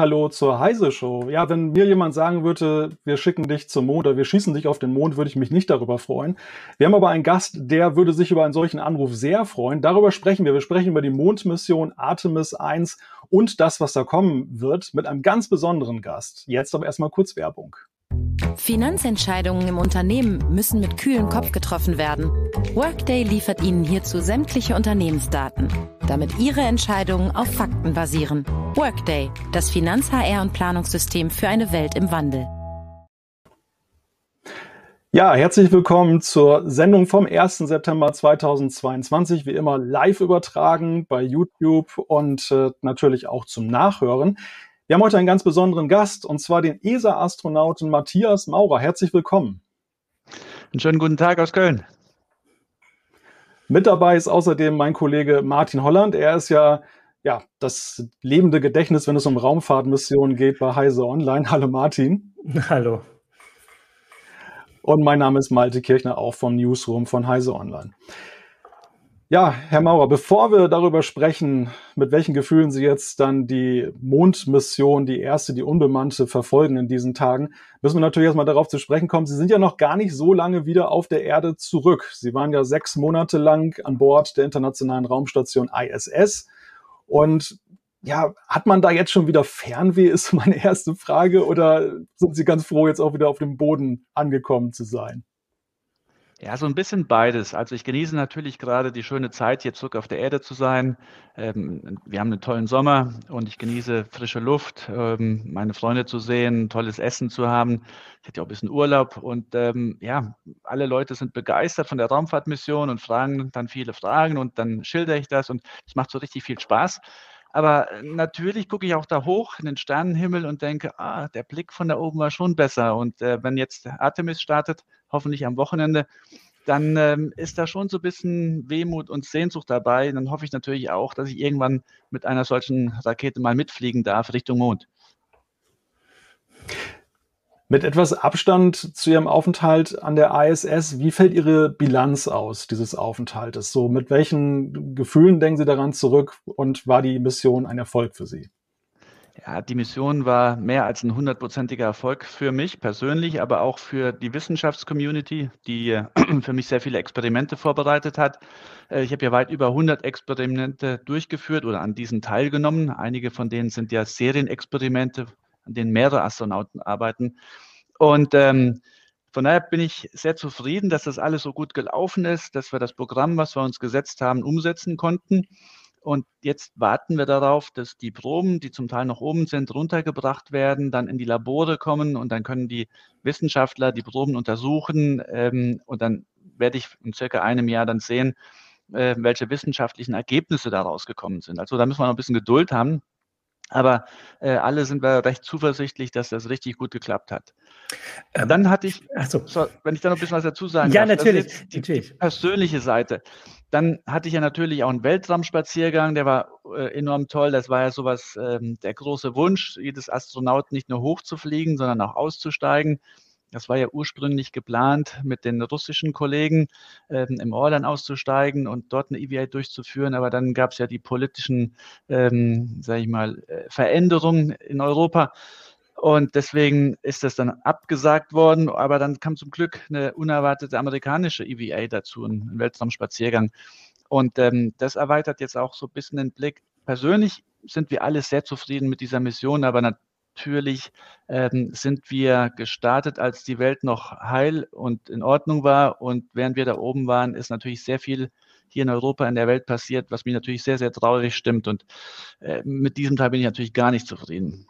Hallo zur Heise Show. Ja, wenn mir jemand sagen würde, wir schicken dich zum Mond oder wir schießen dich auf den Mond, würde ich mich nicht darüber freuen. Wir haben aber einen Gast, der würde sich über einen solchen Anruf sehr freuen. Darüber sprechen wir. Wir sprechen über die Mondmission Artemis 1 und das, was da kommen wird, mit einem ganz besonderen Gast. Jetzt aber erstmal kurz Werbung. Finanzentscheidungen im Unternehmen müssen mit kühlem Kopf getroffen werden. Workday liefert Ihnen hierzu sämtliche Unternehmensdaten, damit Ihre Entscheidungen auf Fakten basieren. Workday, das Finanz-HR- und Planungssystem für eine Welt im Wandel. Ja, herzlich willkommen zur Sendung vom 1. September 2022. Wie immer live übertragen bei YouTube und äh, natürlich auch zum Nachhören. Wir haben heute einen ganz besonderen Gast, und zwar den ESA-Astronauten Matthias Maurer. Herzlich willkommen. Einen schönen guten Tag aus Köln. Mit dabei ist außerdem mein Kollege Martin Holland. Er ist ja, ja das lebende Gedächtnis, wenn es um Raumfahrtmissionen geht bei Heise Online. Hallo Martin. Hallo. Und mein Name ist Malte Kirchner, auch vom Newsroom von Heise Online. Ja, Herr Maurer, bevor wir darüber sprechen, mit welchen Gefühlen Sie jetzt dann die Mondmission, die erste, die unbemannte, verfolgen in diesen Tagen, müssen wir natürlich erstmal darauf zu sprechen kommen. Sie sind ja noch gar nicht so lange wieder auf der Erde zurück. Sie waren ja sechs Monate lang an Bord der Internationalen Raumstation ISS. Und ja, hat man da jetzt schon wieder Fernweh, ist meine erste Frage, oder sind Sie ganz froh, jetzt auch wieder auf dem Boden angekommen zu sein? Ja, so ein bisschen beides. Also ich genieße natürlich gerade die schöne Zeit, hier zurück auf der Erde zu sein. Ähm, wir haben einen tollen Sommer und ich genieße frische Luft, ähm, meine Freunde zu sehen, tolles Essen zu haben. Ich hatte auch ein bisschen Urlaub und ähm, ja, alle Leute sind begeistert von der Raumfahrtmission und fragen dann viele Fragen und dann schilder ich das und es macht so richtig viel Spaß. Aber natürlich gucke ich auch da hoch in den Sternenhimmel und denke, ah, der Blick von da oben war schon besser. Und äh, wenn jetzt Artemis startet, hoffentlich am Wochenende, dann ähm, ist da schon so ein bisschen Wehmut und Sehnsucht dabei. Dann hoffe ich natürlich auch, dass ich irgendwann mit einer solchen Rakete mal mitfliegen darf Richtung Mond. Mit etwas Abstand zu Ihrem Aufenthalt an der ISS, wie fällt Ihre Bilanz aus dieses Aufenthaltes? So, mit welchen Gefühlen denken Sie daran zurück und war die Mission ein Erfolg für Sie? Ja, die Mission war mehr als ein hundertprozentiger Erfolg für mich persönlich, aber auch für die Wissenschaftscommunity, die äh, für mich sehr viele Experimente vorbereitet hat. Äh, ich habe ja weit über 100 Experimente durchgeführt oder an diesen teilgenommen. Einige von denen sind ja Serienexperimente, an denen mehrere Astronauten arbeiten. Und ähm, von daher bin ich sehr zufrieden, dass das alles so gut gelaufen ist, dass wir das Programm, was wir uns gesetzt haben, umsetzen konnten. Und jetzt warten wir darauf, dass die Proben, die zum Teil noch oben sind, runtergebracht werden, dann in die Labore kommen und dann können die Wissenschaftler die Proben untersuchen. Ähm, und dann werde ich in circa einem Jahr dann sehen, äh, welche wissenschaftlichen Ergebnisse daraus gekommen sind. Also da müssen wir noch ein bisschen Geduld haben. Aber äh, alle sind wir recht zuversichtlich, dass das richtig gut geklappt hat. Ähm, dann hatte ich, so. So, wenn ich da noch ein bisschen was dazu sagen ja, darf, natürlich, die, natürlich. persönliche Seite. Dann hatte ich ja natürlich auch einen Weltraumspaziergang, der war äh, enorm toll. Das war ja sowas, ähm, der große Wunsch jedes Astronauten, nicht nur hochzufliegen, sondern auch auszusteigen. Das war ja ursprünglich geplant, mit den russischen Kollegen ähm, im Orlan auszusteigen und dort eine EVA durchzuführen. Aber dann gab es ja die politischen, ähm, sage ich mal, äh, Veränderungen in Europa. Und deswegen ist das dann abgesagt worden. Aber dann kam zum Glück eine unerwartete amerikanische EVA dazu, ein Weltraumspaziergang. Und ähm, das erweitert jetzt auch so ein bisschen den Blick. Persönlich sind wir alle sehr zufrieden mit dieser Mission, aber natürlich ähm, sind wir gestartet, als die Welt noch heil und in Ordnung war. Und während wir da oben waren, ist natürlich sehr viel hier in Europa, in der Welt passiert, was mich natürlich sehr, sehr traurig stimmt. Und äh, mit diesem Teil bin ich natürlich gar nicht zufrieden.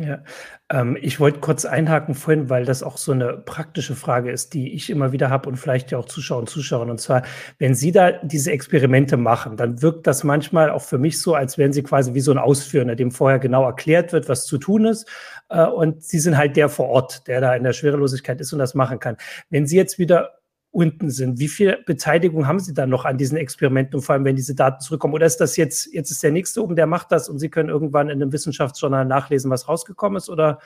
Ja, ähm, ich wollte kurz einhaken vorhin, weil das auch so eine praktische Frage ist, die ich immer wieder habe und vielleicht ja auch Zuschauer und Zuschauer. Und zwar, wenn Sie da diese Experimente machen, dann wirkt das manchmal auch für mich so, als wären Sie quasi wie so ein Ausführender, dem vorher genau erklärt wird, was zu tun ist. Äh, und Sie sind halt der vor Ort, der da in der Schwerelosigkeit ist und das machen kann. Wenn Sie jetzt wieder unten sind. Wie viel Beteiligung haben Sie dann noch an diesen Experimenten und vor allem, wenn diese Daten zurückkommen? Oder ist das jetzt, jetzt ist der nächste oben, der macht das und Sie können irgendwann in einem Wissenschaftsjournal nachlesen, was rausgekommen ist? Oder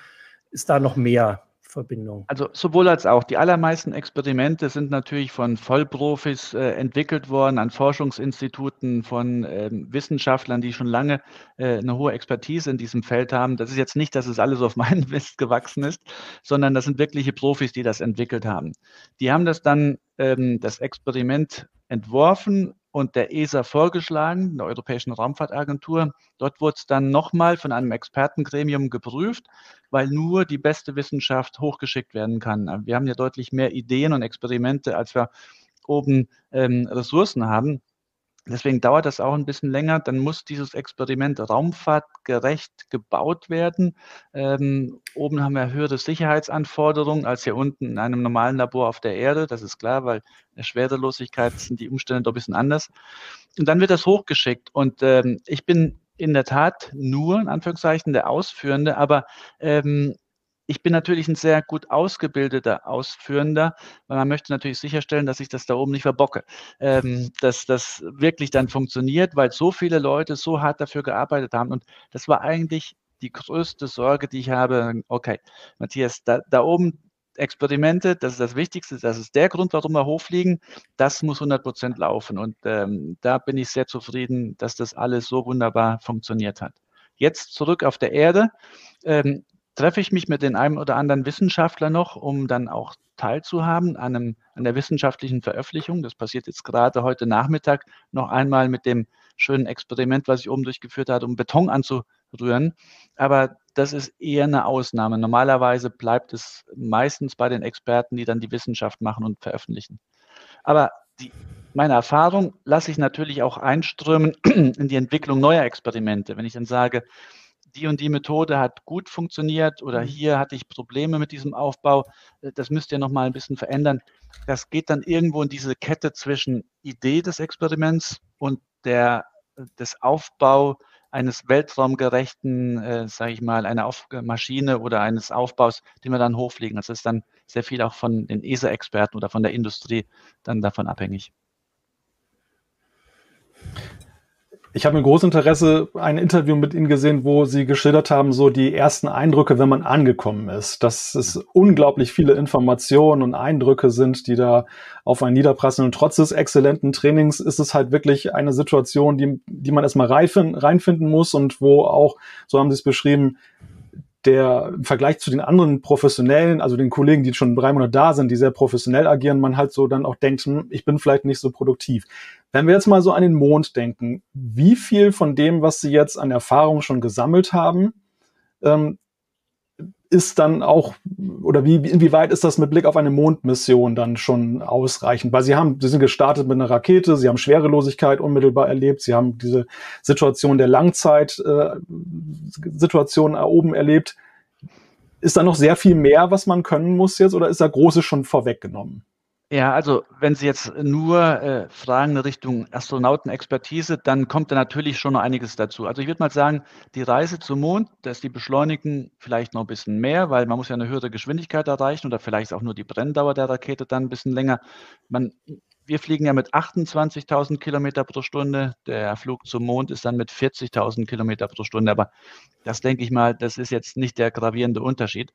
ist da noch mehr Verbindung? Also sowohl als auch. Die allermeisten Experimente sind natürlich von Vollprofis äh, entwickelt worden, an Forschungsinstituten, von äh, Wissenschaftlern, die schon lange äh, eine hohe Expertise in diesem Feld haben. Das ist jetzt nicht, dass es alles auf meinen Mist gewachsen ist, sondern das sind wirkliche Profis, die das entwickelt haben. Die haben das dann, ähm, das Experiment entworfen und der ESA vorgeschlagen, der Europäischen Raumfahrtagentur. Dort wurde es dann nochmal von einem Expertengremium geprüft, weil nur die beste Wissenschaft hochgeschickt werden kann. Wir haben ja deutlich mehr Ideen und Experimente, als wir oben ähm, Ressourcen haben. Deswegen dauert das auch ein bisschen länger. Dann muss dieses Experiment raumfahrtgerecht gebaut werden. Ähm, oben haben wir höhere Sicherheitsanforderungen als hier unten in einem normalen Labor auf der Erde. Das ist klar, weil der Schwerelosigkeit sind die Umstände doch ein bisschen anders. Und dann wird das hochgeschickt. Und ähm, ich bin in der Tat nur, in Anführungszeichen, der Ausführende, aber ähm, ich bin natürlich ein sehr gut ausgebildeter Ausführender, weil man möchte natürlich sicherstellen, dass ich das da oben nicht verbocke, ähm, dass das wirklich dann funktioniert, weil so viele Leute so hart dafür gearbeitet haben. Und das war eigentlich die größte Sorge, die ich habe. Okay, Matthias, da, da oben Experimente, das ist das Wichtigste, das ist der Grund, warum wir hochfliegen. Das muss 100 Prozent laufen. Und ähm, da bin ich sehr zufrieden, dass das alles so wunderbar funktioniert hat. Jetzt zurück auf der Erde. Ähm, treffe ich mich mit den einem oder anderen Wissenschaftler noch, um dann auch teilzuhaben an, einem, an der wissenschaftlichen Veröffentlichung. Das passiert jetzt gerade heute Nachmittag noch einmal mit dem schönen Experiment, was ich oben durchgeführt habe, um Beton anzurühren. Aber das ist eher eine Ausnahme. Normalerweise bleibt es meistens bei den Experten, die dann die Wissenschaft machen und veröffentlichen. Aber die, meine Erfahrung lasse ich natürlich auch einströmen in die Entwicklung neuer Experimente. Wenn ich dann sage, die und die Methode hat gut funktioniert oder mhm. hier hatte ich Probleme mit diesem Aufbau, äh, das müsst ihr nochmal ein bisschen verändern. Das geht dann irgendwo in diese Kette zwischen Idee des Experiments und der, äh, des Aufbau eines weltraumgerechten, äh, sage ich mal, einer Auf Maschine oder eines Aufbaus, den wir dann hochfliegen. Das ist dann sehr viel auch von den ESA-Experten oder von der Industrie dann davon abhängig. Ich habe mit großem Interesse ein Interview mit Ihnen gesehen, wo Sie geschildert haben, so die ersten Eindrücke, wenn man angekommen ist. Dass es unglaublich viele Informationen und Eindrücke sind, die da auf einen niederprasseln. Und trotz des exzellenten Trainings ist es halt wirklich eine Situation, die, die man erstmal reinfinden muss und wo auch, so haben Sie es beschrieben, der im Vergleich zu den anderen Professionellen, also den Kollegen, die schon drei Monate da sind, die sehr professionell agieren, man halt so dann auch denkt, hm, ich bin vielleicht nicht so produktiv. Wenn wir jetzt mal so an den Mond denken, wie viel von dem, was Sie jetzt an Erfahrung schon gesammelt haben, ähm, ist dann auch, oder wie, inwieweit ist das mit Blick auf eine Mondmission dann schon ausreichend? Weil Sie haben, Sie sind gestartet mit einer Rakete, Sie haben Schwerelosigkeit unmittelbar erlebt, Sie haben diese Situation der Langzeit-Situation äh, oben erlebt. Ist da noch sehr viel mehr, was man können muss jetzt, oder ist da Großes schon vorweggenommen? Ja, also wenn Sie jetzt nur äh, fragen in Richtung Astronautenexpertise, dann kommt da natürlich schon noch einiges dazu. Also ich würde mal sagen, die Reise zum Mond, dass die beschleunigen vielleicht noch ein bisschen mehr, weil man muss ja eine höhere Geschwindigkeit erreichen oder vielleicht auch nur die Brenndauer der Rakete dann ein bisschen länger. Man wir fliegen ja mit 28.000 Kilometer pro Stunde. Der Flug zum Mond ist dann mit 40.000 Kilometer pro Stunde. Aber das denke ich mal, das ist jetzt nicht der gravierende Unterschied.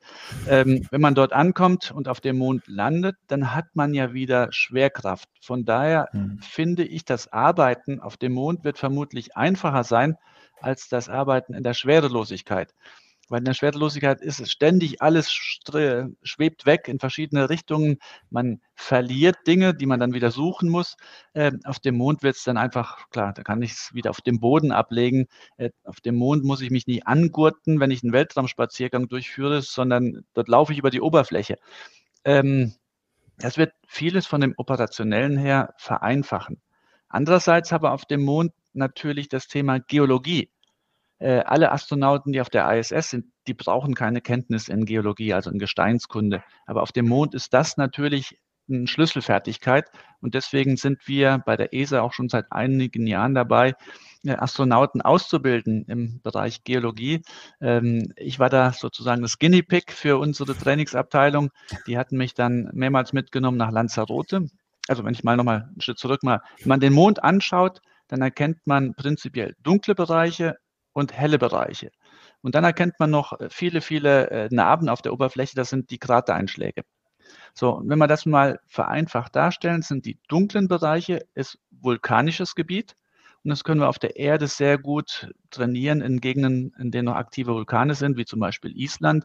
Ähm, wenn man dort ankommt und auf dem Mond landet, dann hat man ja wieder Schwerkraft. Von daher mhm. finde ich, das Arbeiten auf dem Mond wird vermutlich einfacher sein als das Arbeiten in der Schwerelosigkeit. Weil in der Schwerelosigkeit ist es ständig, alles schwebt weg in verschiedene Richtungen. Man verliert Dinge, die man dann wieder suchen muss. Äh, auf dem Mond wird es dann einfach, klar, da kann ich es wieder auf dem Boden ablegen. Äh, auf dem Mond muss ich mich nicht angurten, wenn ich einen Weltraumspaziergang durchführe, sondern dort laufe ich über die Oberfläche. Ähm, das wird vieles von dem Operationellen her vereinfachen. Andererseits aber auf dem Mond natürlich das Thema Geologie äh, alle Astronauten, die auf der ISS sind, die brauchen keine Kenntnis in Geologie, also in Gesteinskunde. Aber auf dem Mond ist das natürlich eine Schlüsselfertigkeit. Und deswegen sind wir bei der ESA auch schon seit einigen Jahren dabei, äh, Astronauten auszubilden im Bereich Geologie. Ähm, ich war da sozusagen das Guinea Pig für unsere Trainingsabteilung. Die hatten mich dann mehrmals mitgenommen nach Lanzarote. Also wenn ich mal nochmal einen Schritt zurück mal, wenn man den Mond anschaut, dann erkennt man prinzipiell dunkle Bereiche, und helle Bereiche. Und dann erkennt man noch viele, viele äh, Narben auf der Oberfläche, das sind die Kratereinschläge. So, wenn wir das mal vereinfacht darstellen, sind die dunklen Bereiche ist vulkanisches Gebiet und das können wir auf der Erde sehr gut trainieren in Gegenden, in denen noch aktive Vulkane sind, wie zum Beispiel Island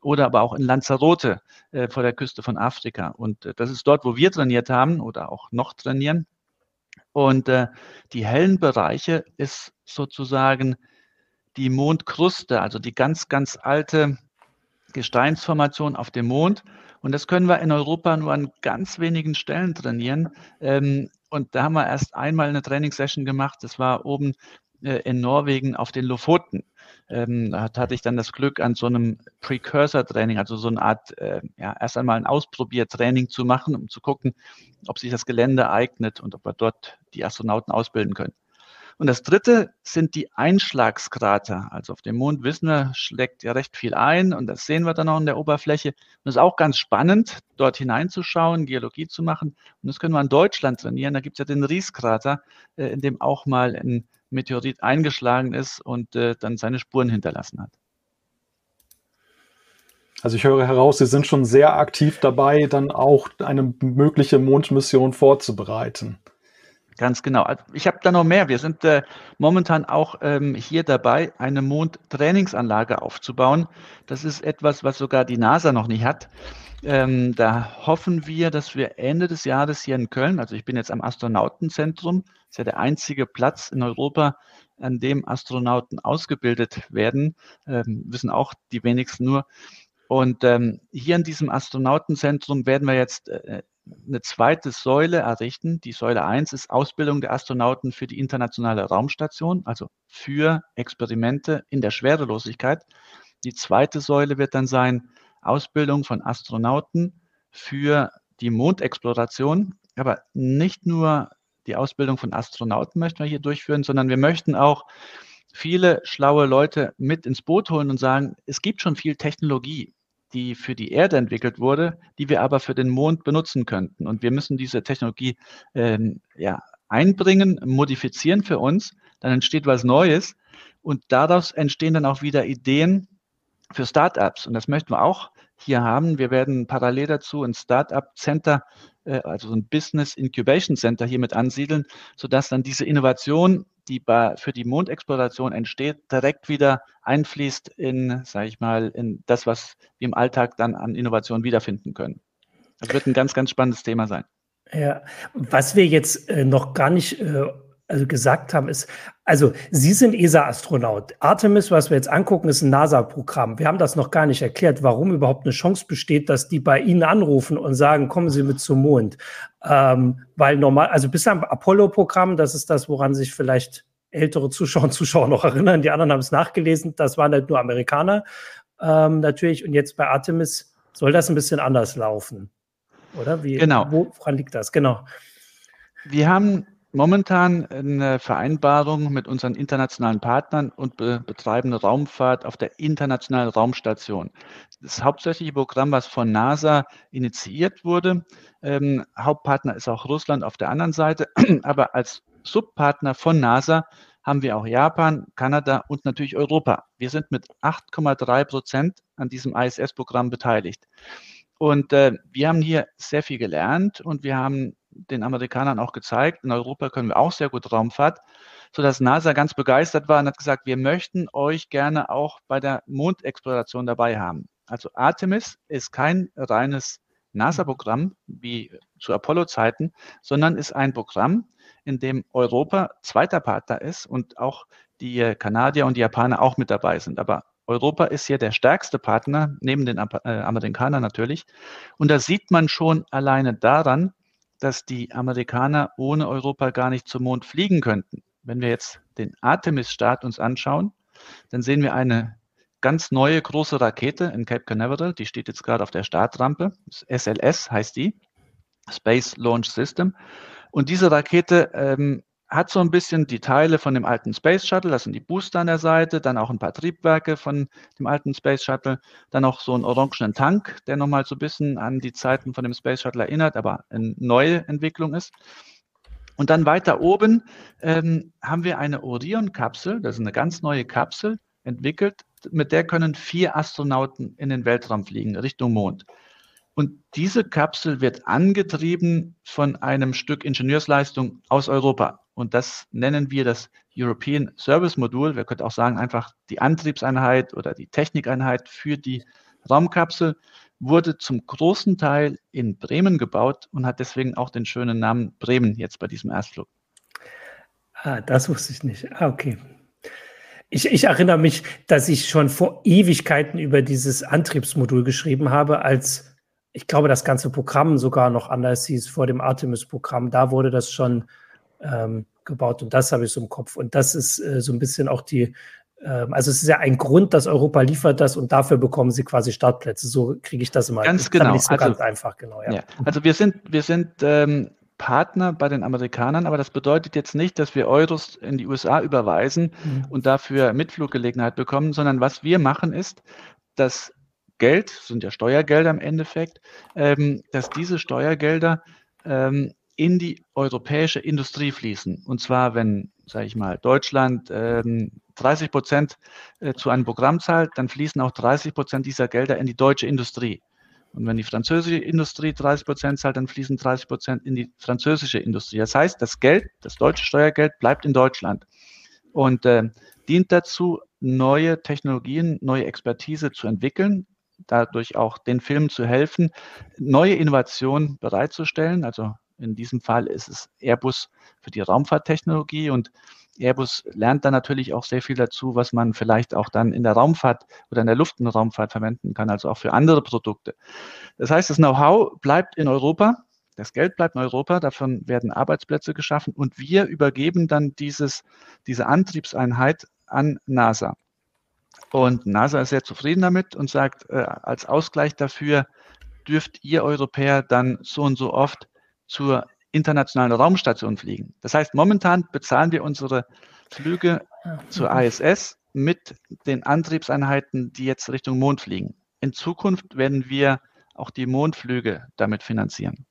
oder aber auch in Lanzarote äh, vor der Küste von Afrika. Und äh, das ist dort, wo wir trainiert haben oder auch noch trainieren. Und äh, die hellen Bereiche ist sozusagen die Mondkruste, also die ganz, ganz alte Gesteinsformation auf dem Mond. Und das können wir in Europa nur an ganz wenigen Stellen trainieren. Ähm, und da haben wir erst einmal eine Trainingssession gemacht. Das war oben äh, in Norwegen auf den Lofoten. Ähm, da hatte ich dann das Glück, an so einem Precursor-Training, also so eine Art, äh, ja, erst einmal ein Ausprobiertraining zu machen, um zu gucken, ob sich das Gelände eignet und ob wir dort die Astronauten ausbilden können. Und das dritte sind die Einschlagskrater. Also auf dem Mond wissen wir, schlägt ja recht viel ein und das sehen wir dann auch in der Oberfläche. Und es ist auch ganz spannend, dort hineinzuschauen, Geologie zu machen. Und das können wir in Deutschland trainieren. Da gibt es ja den Rieskrater, äh, in dem auch mal ein Meteorit eingeschlagen ist und äh, dann seine Spuren hinterlassen hat. Also ich höre heraus, Sie sind schon sehr aktiv dabei, dann auch eine mögliche Mondmission vorzubereiten. Ganz genau. Also, ich habe da noch mehr. Wir sind äh, momentan auch ähm, hier dabei, eine Mondtrainingsanlage aufzubauen. Das ist etwas, was sogar die NASA noch nicht hat. Ähm, da hoffen wir, dass wir Ende des Jahres hier in Köln, also ich bin jetzt am Astronautenzentrum, ist ja der einzige Platz in Europa, an dem Astronauten ausgebildet werden, ähm, wissen auch die wenigsten nur. Und ähm, hier in diesem Astronautenzentrum werden wir jetzt äh, eine zweite Säule errichten. Die Säule 1 ist Ausbildung der Astronauten für die internationale Raumstation, also für Experimente in der Schwerelosigkeit. Die zweite Säule wird dann sein Ausbildung von Astronauten für die Mondexploration. Aber nicht nur die Ausbildung von Astronauten möchten wir hier durchführen, sondern wir möchten auch viele schlaue Leute mit ins Boot holen und sagen, es gibt schon viel Technologie die für die Erde entwickelt wurde, die wir aber für den Mond benutzen könnten. Und wir müssen diese Technologie ähm, ja, einbringen, modifizieren für uns. Dann entsteht was Neues und daraus entstehen dann auch wieder Ideen für Startups. Und das möchten wir auch hier haben. Wir werden parallel dazu ein Startup Center, äh, also so ein Business Incubation Center hier mit ansiedeln, sodass dann diese Innovation die bei, für die Mondexploration entsteht, direkt wieder einfließt in, sage ich mal, in das, was wir im Alltag dann an Innovation wiederfinden können. Das wird ein ganz, ganz spannendes Thema sein. Ja, was wir jetzt äh, noch gar nicht äh, also gesagt haben, ist, also Sie sind ESA-Astronaut. Artemis, was wir jetzt angucken, ist ein NASA-Programm. Wir haben das noch gar nicht erklärt, warum überhaupt eine Chance besteht, dass die bei Ihnen anrufen und sagen, kommen Sie mit zum Mond. Ähm, weil normal, also bislang Apollo-Programm, das ist das, woran sich vielleicht ältere Zuschauer und Zuschauer noch erinnern. Die anderen haben es nachgelesen. Das waren halt nur Amerikaner ähm, natürlich. Und jetzt bei Artemis soll das ein bisschen anders laufen. Oder? Wie, genau. Woran liegt das? Genau. Wir haben momentan eine Vereinbarung mit unseren internationalen Partnern und be betreiben Raumfahrt auf der internationalen Raumstation. Das hauptsächliche Programm, was von NASA initiiert wurde. Ähm, Hauptpartner ist auch Russland auf der anderen Seite, aber als Subpartner von NASA haben wir auch Japan, Kanada und natürlich Europa. Wir sind mit 8,3 Prozent an diesem ISS-Programm beteiligt. Und äh, wir haben hier sehr viel gelernt und wir haben den Amerikanern auch gezeigt. In Europa können wir auch sehr gut Raumfahrt, sodass NASA ganz begeistert war und hat gesagt, wir möchten euch gerne auch bei der Mondexploration dabei haben. Also Artemis ist kein reines NASA-Programm wie zu Apollo-Zeiten, sondern ist ein Programm, in dem Europa zweiter Partner ist und auch die Kanadier und die Japaner auch mit dabei sind. Aber Europa ist hier der stärkste Partner, neben den äh, Amerikanern natürlich. Und da sieht man schon alleine daran, dass die Amerikaner ohne Europa gar nicht zum Mond fliegen könnten. Wenn wir jetzt den Artemis-Start uns anschauen, dann sehen wir eine ganz neue große Rakete in Cape Canaveral. Die steht jetzt gerade auf der Startrampe. SLS heißt die, Space Launch System. Und diese Rakete ähm, hat so ein bisschen die Teile von dem alten Space Shuttle, das sind die Booster an der Seite, dann auch ein paar Triebwerke von dem alten Space Shuttle, dann auch so einen orangenen Tank, der nochmal so ein bisschen an die Zeiten von dem Space Shuttle erinnert, aber eine neue Entwicklung ist. Und dann weiter oben ähm, haben wir eine Orion-Kapsel, das ist eine ganz neue Kapsel, entwickelt mit der können vier Astronauten in den Weltraum fliegen, Richtung Mond. Und diese Kapsel wird angetrieben von einem Stück Ingenieursleistung aus Europa. Und das nennen wir das European Service Modul. Wir könnten auch sagen, einfach die Antriebseinheit oder die Technikeinheit für die Raumkapsel wurde zum großen Teil in Bremen gebaut und hat deswegen auch den schönen Namen Bremen jetzt bei diesem Erstflug. Ah, das wusste ich nicht. Ah, okay. Ich, ich, erinnere mich, dass ich schon vor Ewigkeiten über dieses Antriebsmodul geschrieben habe, als ich glaube, das ganze Programm sogar noch anders hieß vor dem Artemis-Programm. Da wurde das schon ähm, gebaut und das habe ich so im Kopf. Und das ist äh, so ein bisschen auch die, äh, also es ist ja ein Grund, dass Europa liefert das und dafür bekommen sie quasi Startplätze. So kriege ich das immer. Ganz genau. Nicht so also, ganz einfach, genau. Ja. ja. Also wir sind, wir sind ähm, Partner bei den Amerikanern, aber das bedeutet jetzt nicht, dass wir Euros in die USA überweisen mhm. und dafür Mitfluggelegenheit bekommen, sondern was wir machen ist, dass Geld, sind ja Steuergelder im Endeffekt, ähm, dass diese Steuergelder ähm, in die europäische Industrie fließen. Und zwar, wenn, sage ich mal, Deutschland ähm, 30 Prozent äh, zu einem Programm zahlt, dann fließen auch 30 Prozent dieser Gelder in die deutsche Industrie. Und wenn die französische Industrie 30 Prozent zahlt, dann fließen 30 Prozent in die französische Industrie. Das heißt, das Geld, das deutsche Steuergeld bleibt in Deutschland und äh, dient dazu, neue Technologien, neue Expertise zu entwickeln, dadurch auch den Filmen zu helfen, neue Innovationen bereitzustellen, also in diesem Fall ist es Airbus für die Raumfahrttechnologie und Airbus lernt dann natürlich auch sehr viel dazu, was man vielleicht auch dann in der Raumfahrt oder in der Luftraumfahrt verwenden kann, also auch für andere Produkte. Das heißt, das Know-how bleibt in Europa, das Geld bleibt in Europa, davon werden Arbeitsplätze geschaffen und wir übergeben dann dieses, diese Antriebseinheit an NASA. Und NASA ist sehr zufrieden damit und sagt, äh, als Ausgleich dafür dürft ihr Europäer dann so und so oft zur internationalen Raumstation fliegen. Das heißt, momentan bezahlen wir unsere Flüge zur ISS mit den Antriebseinheiten, die jetzt Richtung Mond fliegen. In Zukunft werden wir auch die Mondflüge damit finanzieren.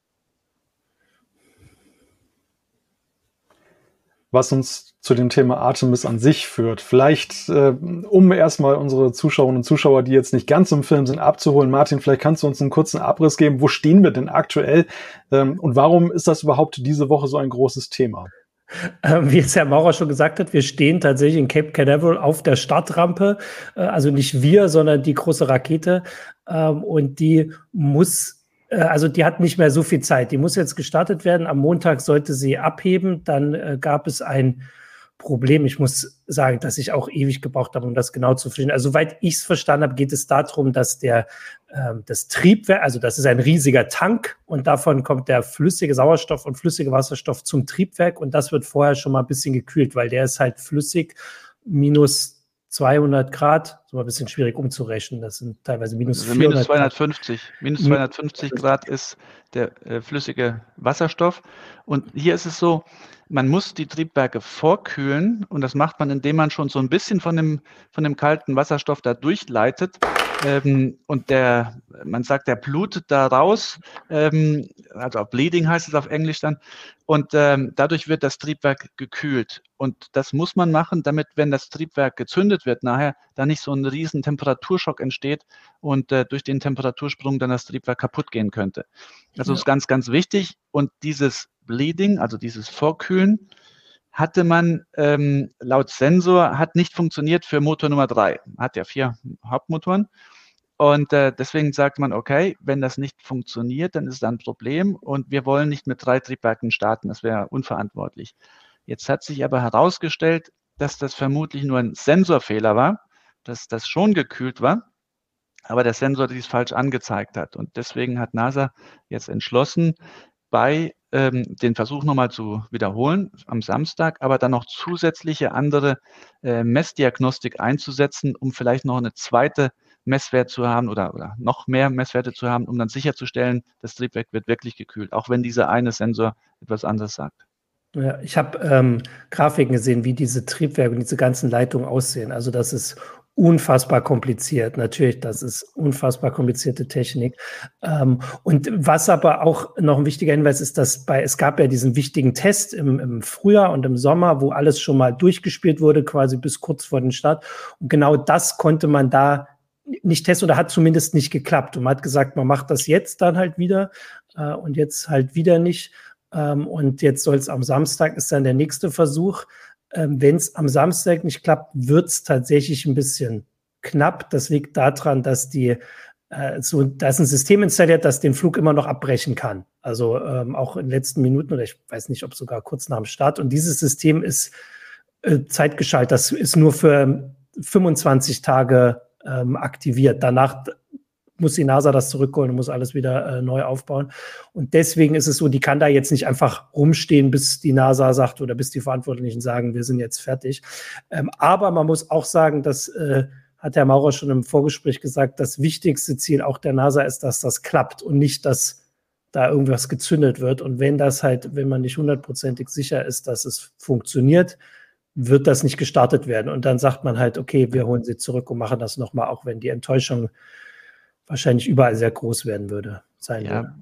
Was uns zu dem Thema Artemis an sich führt. Vielleicht, äh, um erstmal unsere Zuschauerinnen und Zuschauer, die jetzt nicht ganz im Film sind, abzuholen. Martin, vielleicht kannst du uns einen kurzen Abriss geben. Wo stehen wir denn aktuell? Ähm, und warum ist das überhaupt diese Woche so ein großes Thema? Ähm, wie es Herr Maurer schon gesagt hat, wir stehen tatsächlich in Cape Canaveral auf der Startrampe. Äh, also nicht wir, sondern die große Rakete. Ähm, und die muss also die hat nicht mehr so viel Zeit. Die muss jetzt gestartet werden. Am Montag sollte sie abheben. Dann äh, gab es ein Problem. Ich muss sagen, dass ich auch ewig gebraucht habe, um das genau zu verstehen. Also soweit ich es verstanden habe, geht es darum, dass der ähm, das Triebwerk, also das ist ein riesiger Tank und davon kommt der flüssige Sauerstoff und flüssige Wasserstoff zum Triebwerk und das wird vorher schon mal ein bisschen gekühlt, weil der ist halt flüssig minus 200 Grad, so ein bisschen schwierig umzurechnen. Das sind teilweise minus also Minus 250. Grad. Minus 250 Grad ist der äh, flüssige Wasserstoff. Und hier ist es so, man muss die Triebwerke vorkühlen und das macht man, indem man schon so ein bisschen von dem, von dem kalten Wasserstoff da durchleitet. Ähm, und der, man sagt, der blutet da raus, ähm, also Bleeding heißt es auf Englisch dann. Und ähm, dadurch wird das Triebwerk gekühlt. Und das muss man machen, damit, wenn das Triebwerk gezündet wird, nachher da nicht so ein riesen Temperaturschock entsteht und äh, durch den Temperatursprung dann das Triebwerk kaputt gehen könnte. Also ja. ist ganz, ganz wichtig. Und dieses Bleeding, also dieses Vorkühlen, hatte man ähm, laut Sensor, hat nicht funktioniert für Motor Nummer drei. Hat ja vier Hauptmotoren. Und äh, deswegen sagt man, okay, wenn das nicht funktioniert, dann ist es ein Problem und wir wollen nicht mit drei Triebwerken starten. Das wäre unverantwortlich. Jetzt hat sich aber herausgestellt, dass das vermutlich nur ein Sensorfehler war, dass das schon gekühlt war, aber der Sensor dies falsch angezeigt hat. Und deswegen hat NASA jetzt entschlossen, bei ähm, den Versuch nochmal zu wiederholen am Samstag, aber dann noch zusätzliche andere äh, Messdiagnostik einzusetzen, um vielleicht noch eine zweite Messwert zu haben oder, oder noch mehr Messwerte zu haben, um dann sicherzustellen, das Triebwerk wird wirklich gekühlt, auch wenn dieser eine Sensor etwas anderes sagt. Ja, ich habe ähm, Grafiken gesehen, wie diese Triebwerke und diese ganzen Leitungen aussehen. Also das ist unfassbar kompliziert. Natürlich, das ist unfassbar komplizierte Technik. Ähm, und was aber auch noch ein wichtiger Hinweis ist, dass bei, es gab ja diesen wichtigen Test im, im Frühjahr und im Sommer, wo alles schon mal durchgespielt wurde, quasi bis kurz vor den Start. Und genau das konnte man da nicht testen oder hat zumindest nicht geklappt. Und man hat gesagt, man macht das jetzt dann halt wieder äh, und jetzt halt wieder nicht. Ähm, und jetzt soll es am Samstag ist dann der nächste Versuch. Ähm, Wenn es am Samstag nicht klappt, wird es tatsächlich ein bisschen knapp. Das liegt daran, dass die äh, so, da ist ein System installiert, das den Flug immer noch abbrechen kann. Also ähm, auch in den letzten Minuten oder ich weiß nicht, ob sogar kurz nach dem Start. Und dieses System ist äh, zeitgeschaltet. Das ist nur für 25 Tage ähm, aktiviert. Danach muss die NASA das zurückholen und muss alles wieder äh, neu aufbauen. Und deswegen ist es so, die kann da jetzt nicht einfach rumstehen, bis die NASA sagt oder bis die Verantwortlichen sagen, wir sind jetzt fertig. Ähm, aber man muss auch sagen, dass äh, hat Herr Maurer schon im Vorgespräch gesagt, das wichtigste Ziel auch der NASA ist, dass das klappt und nicht, dass da irgendwas gezündet wird. Und wenn das halt, wenn man nicht hundertprozentig sicher ist, dass es funktioniert, wird das nicht gestartet werden. Und dann sagt man halt, okay, wir holen sie zurück und machen das nochmal, auch wenn die Enttäuschung wahrscheinlich überall sehr groß werden würde. Sein ja,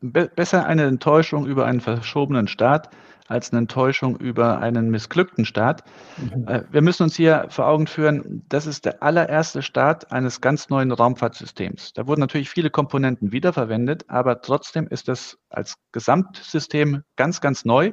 be besser eine Enttäuschung über einen verschobenen Start als eine Enttäuschung über einen missglückten Start. Mhm. Äh, wir müssen uns hier vor Augen führen, das ist der allererste Start eines ganz neuen Raumfahrtsystems. Da wurden natürlich viele Komponenten wiederverwendet, aber trotzdem ist das als Gesamtsystem ganz, ganz neu.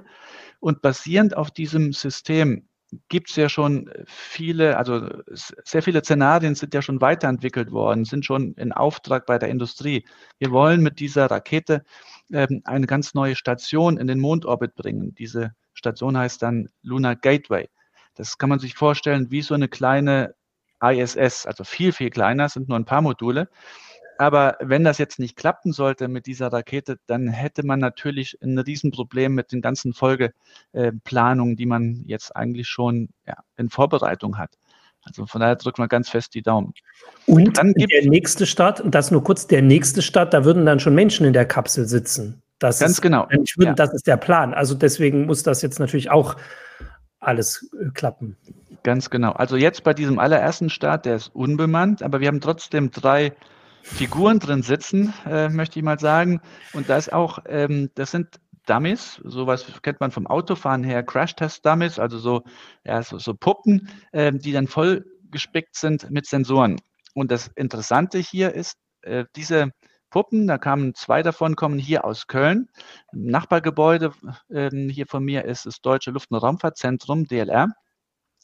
Und basierend auf diesem System gibt es ja schon viele, also sehr viele Szenarien sind ja schon weiterentwickelt worden, sind schon in Auftrag bei der Industrie. Wir wollen mit dieser Rakete ähm, eine ganz neue Station in den Mondorbit bringen. Diese Station heißt dann Lunar Gateway. Das kann man sich vorstellen wie so eine kleine ISS, also viel, viel kleiner, sind nur ein paar Module. Aber wenn das jetzt nicht klappen sollte mit dieser Rakete, dann hätte man natürlich ein Riesenproblem mit den ganzen Folgeplanungen, die man jetzt eigentlich schon ja, in Vorbereitung hat. Also von daher drücken wir ganz fest die Daumen. Und dann gibt der nächste Start, und das nur kurz, der nächste Start, da würden dann schon Menschen in der Kapsel sitzen. Das ganz ist, genau. Würde, ja. Das ist der Plan. Also deswegen muss das jetzt natürlich auch alles äh, klappen. Ganz genau. Also jetzt bei diesem allerersten Start, der ist unbemannt, aber wir haben trotzdem drei Figuren drin sitzen, äh, möchte ich mal sagen. Und da ist auch, ähm, das sind Dummies, sowas kennt man vom Autofahren her, Crash-Test-Dummies, also so, ja, so, so Puppen, äh, die dann voll gespickt sind mit Sensoren. Und das Interessante hier ist, äh, diese Puppen, da kamen zwei davon, kommen hier aus Köln. Im Nachbargebäude äh, hier von mir ist das Deutsche Luft- und Raumfahrtzentrum, DLR.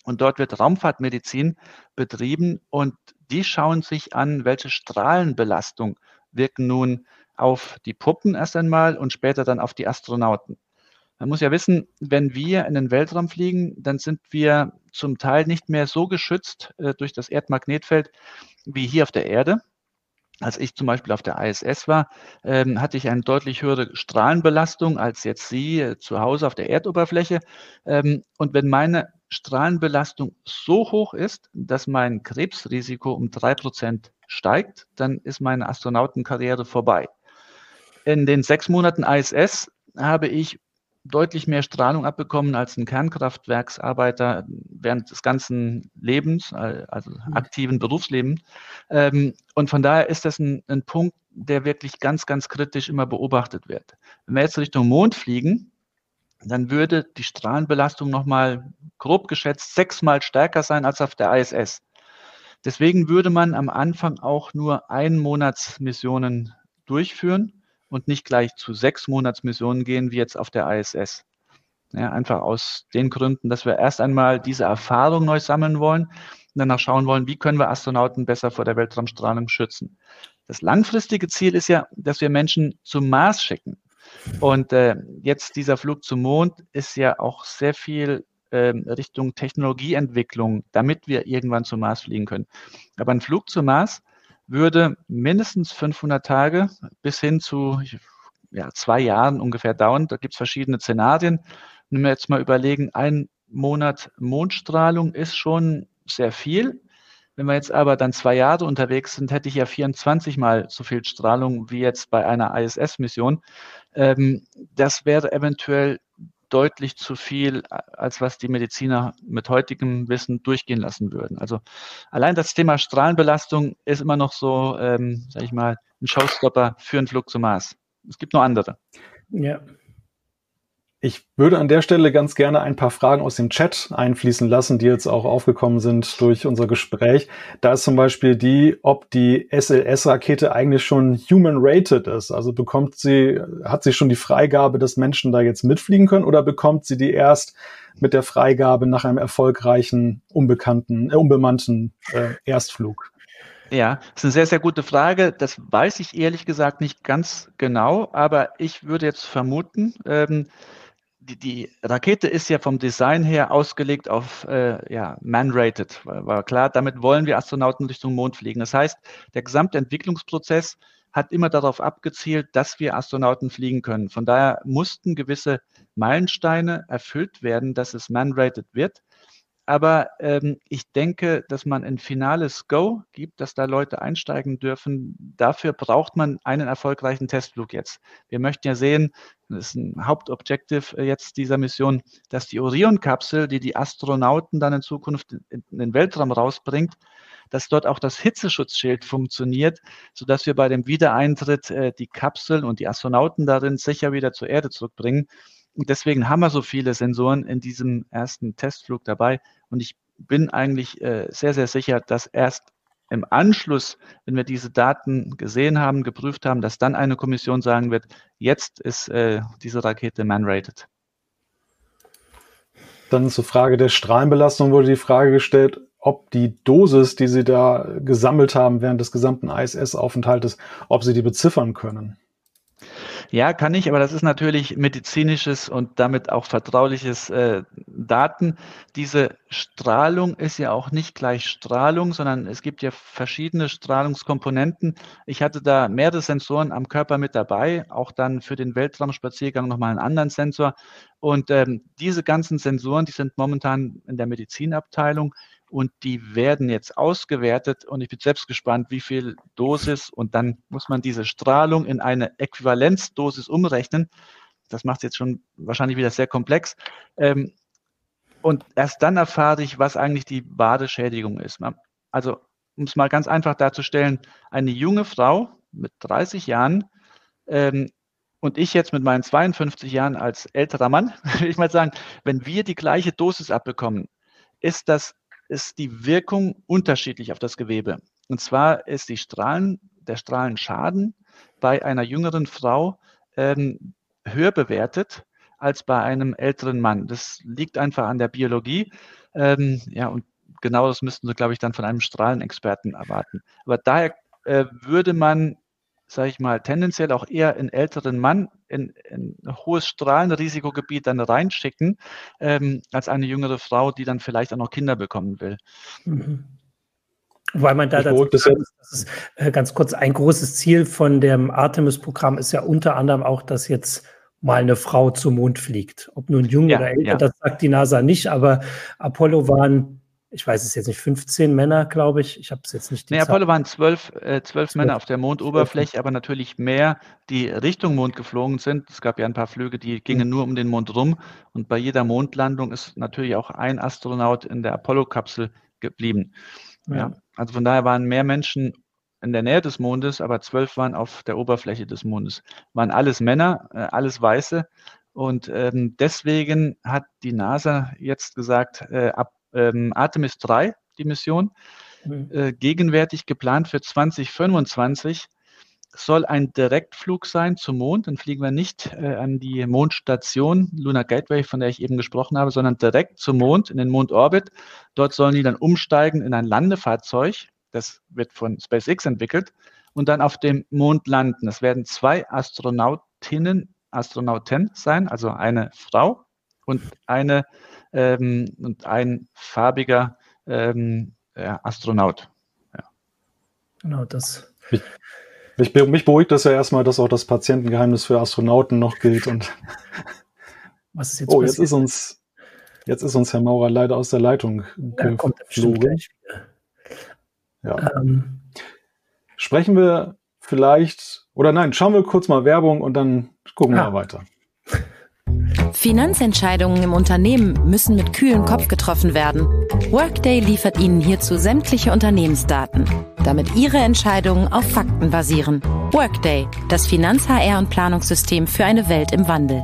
Und dort wird Raumfahrtmedizin betrieben und die schauen sich an, welche Strahlenbelastung wirken nun auf die Puppen erst einmal und später dann auf die Astronauten. Man muss ja wissen, wenn wir in den Weltraum fliegen, dann sind wir zum Teil nicht mehr so geschützt äh, durch das Erdmagnetfeld wie hier auf der Erde. Als ich zum Beispiel auf der ISS war, ähm, hatte ich eine deutlich höhere Strahlenbelastung als jetzt Sie äh, zu Hause auf der Erdoberfläche. Ähm, und wenn meine Strahlenbelastung so hoch ist, dass mein Krebsrisiko um drei Prozent steigt, dann ist meine Astronautenkarriere vorbei. In den sechs Monaten ISS habe ich deutlich mehr Strahlung abbekommen als ein Kernkraftwerksarbeiter während des ganzen Lebens, also mhm. aktiven Berufslebens. Ähm, und von daher ist das ein, ein Punkt, der wirklich ganz, ganz kritisch immer beobachtet wird. Wenn wir jetzt Richtung Mond fliegen, dann würde die Strahlenbelastung nochmal grob geschätzt sechsmal stärker sein als auf der ISS. Deswegen würde man am Anfang auch nur Einmonatsmissionen durchführen und nicht gleich zu sechs Monatsmissionen gehen wie jetzt auf der ISS. Ja, einfach aus den Gründen, dass wir erst einmal diese Erfahrung neu sammeln wollen und danach schauen wollen, wie können wir Astronauten besser vor der Weltraumstrahlung schützen. Das langfristige Ziel ist ja, dass wir Menschen zum Mars schicken. Und äh, jetzt dieser Flug zum Mond ist ja auch sehr viel äh, Richtung Technologieentwicklung, damit wir irgendwann zum Mars fliegen können. Aber ein Flug zum Mars würde mindestens 500 Tage bis hin zu ja, zwei Jahren ungefähr dauern. Da gibt es verschiedene Szenarien. Wenn wir jetzt mal überlegen, ein Monat Mondstrahlung ist schon sehr viel. Wenn wir jetzt aber dann zwei Jahre unterwegs sind, hätte ich ja 24 mal so viel Strahlung wie jetzt bei einer ISS-Mission. Ähm, das wäre eventuell deutlich zu viel, als was die Mediziner mit heutigem Wissen durchgehen lassen würden. Also allein das Thema Strahlenbelastung ist immer noch so, ähm, sag ich mal, ein Showstopper für einen Flug zum Mars. Es gibt noch andere. Ja. Ich würde an der Stelle ganz gerne ein paar Fragen aus dem Chat einfließen lassen, die jetzt auch aufgekommen sind durch unser Gespräch. Da ist zum Beispiel die, ob die SLS-Rakete eigentlich schon human-rated ist. Also bekommt sie, hat sie schon die Freigabe, dass Menschen da jetzt mitfliegen können oder bekommt sie die erst mit der Freigabe nach einem erfolgreichen, unbekannten, äh, unbemannten äh, Erstflug? Ja, das ist eine sehr, sehr gute Frage. Das weiß ich ehrlich gesagt nicht ganz genau, aber ich würde jetzt vermuten, ähm, die, die Rakete ist ja vom Design her ausgelegt auf äh, ja, man-rated. War, war klar, damit wollen wir Astronauten Richtung Mond fliegen. Das heißt, der gesamte Entwicklungsprozess hat immer darauf abgezielt, dass wir Astronauten fliegen können. Von daher mussten gewisse Meilensteine erfüllt werden, dass es man-rated wird. Aber ähm, ich denke, dass man ein finales Go gibt, dass da Leute einsteigen dürfen. Dafür braucht man einen erfolgreichen Testflug jetzt. Wir möchten ja sehen, das ist ein Hauptobjektiv äh, jetzt dieser Mission, dass die Orion-Kapsel, die die Astronauten dann in Zukunft in den Weltraum rausbringt, dass dort auch das Hitzeschutzschild funktioniert, sodass wir bei dem Wiedereintritt äh, die Kapsel und die Astronauten darin sicher wieder zur Erde zurückbringen. Deswegen haben wir so viele Sensoren in diesem ersten Testflug dabei. Und ich bin eigentlich äh, sehr, sehr sicher, dass erst im Anschluss, wenn wir diese Daten gesehen haben, geprüft haben, dass dann eine Kommission sagen wird, jetzt ist äh, diese Rakete man-rated. Dann zur Frage der Strahlenbelastung wurde die Frage gestellt, ob die Dosis, die Sie da gesammelt haben während des gesamten ISS-Aufenthaltes, ob Sie die beziffern können. Ja, kann ich, aber das ist natürlich medizinisches und damit auch vertrauliches äh, Daten. Diese Strahlung ist ja auch nicht gleich Strahlung, sondern es gibt ja verschiedene Strahlungskomponenten. Ich hatte da mehrere Sensoren am Körper mit dabei, auch dann für den Weltraumspaziergang nochmal einen anderen Sensor. Und ähm, diese ganzen Sensoren, die sind momentan in der Medizinabteilung und die werden jetzt ausgewertet und ich bin selbst gespannt, wie viel Dosis und dann muss man diese Strahlung in eine Äquivalenzdosis umrechnen. Das macht es jetzt schon wahrscheinlich wieder sehr komplex. Ähm, und erst dann erfahre ich, was eigentlich die Badeschädigung ist. Also, um es mal ganz einfach darzustellen, eine junge Frau mit 30 Jahren ähm, und ich jetzt mit meinen 52 Jahren als älterer Mann, will ich mal sagen, wenn wir die gleiche Dosis abbekommen, ist das ist die Wirkung unterschiedlich auf das Gewebe. Und zwar ist die Strahlen, der Strahlenschaden bei einer jüngeren Frau ähm, höher bewertet als bei einem älteren Mann. Das liegt einfach an der Biologie. Ähm, ja, und genau das müssten Sie, glaube ich, dann von einem Strahlenexperten erwarten. Aber daher äh, würde man sage ich mal, tendenziell auch eher einen älteren Mann in, in ein hohes Strahlenrisikogebiet dann reinschicken, ähm, als eine jüngere Frau, die dann vielleicht auch noch Kinder bekommen will. Mhm. Weil man da dazu das, sagen, das ist äh, ganz kurz ein großes Ziel von dem Artemis-Programm ist ja unter anderem auch, dass jetzt mal eine Frau zum Mond fliegt. Ob nun jung ja, oder älter, ja. das sagt die NASA nicht, aber Apollo waren ich weiß es jetzt nicht, 15 Männer, glaube ich. Ich habe es jetzt nicht. Die nee, Apollo waren zwölf, äh, zwölf Männer auf der Mondoberfläche, aber natürlich mehr, die Richtung Mond geflogen sind. Es gab ja ein paar Flüge, die gingen mhm. nur um den Mond rum. Und bei jeder Mondlandung ist natürlich auch ein Astronaut in der Apollo-Kapsel geblieben. Ja. ja. Also von daher waren mehr Menschen in der Nähe des Mondes, aber zwölf waren auf der Oberfläche des Mondes. Waren alles Männer, äh, alles Weiße. Und ähm, deswegen hat die NASA jetzt gesagt, äh, ab ähm, Artemis 3, die Mission, mhm. äh, gegenwärtig geplant für 2025 soll ein Direktflug sein zum Mond. Dann fliegen wir nicht äh, an die Mondstation Lunar Gateway, von der ich eben gesprochen habe, sondern direkt zum Mond, in den Mondorbit. Dort sollen die dann umsteigen in ein Landefahrzeug. Das wird von SpaceX entwickelt und dann auf dem Mond landen. Es werden zwei Astronautinnen, Astronauten sein, also eine Frau und eine ähm, und ein farbiger ähm, ja, Astronaut. Ja. Genau, das. Ich, mich, mich, beruhigt das ja erstmal, dass auch das Patientengeheimnis für Astronauten noch gilt. Und Was ist jetzt oh, passiert? jetzt ist uns, jetzt ist uns Herr Maurer leider aus der Leitung geflogen. Ja. Ähm. Sprechen wir vielleicht, oder nein, schauen wir kurz mal Werbung und dann gucken wir ah. mal weiter. Finanzentscheidungen im Unternehmen müssen mit kühlem Kopf getroffen werden. Workday liefert Ihnen hierzu sämtliche Unternehmensdaten, damit Ihre Entscheidungen auf Fakten basieren. Workday, das Finanz-HR- und Planungssystem für eine Welt im Wandel.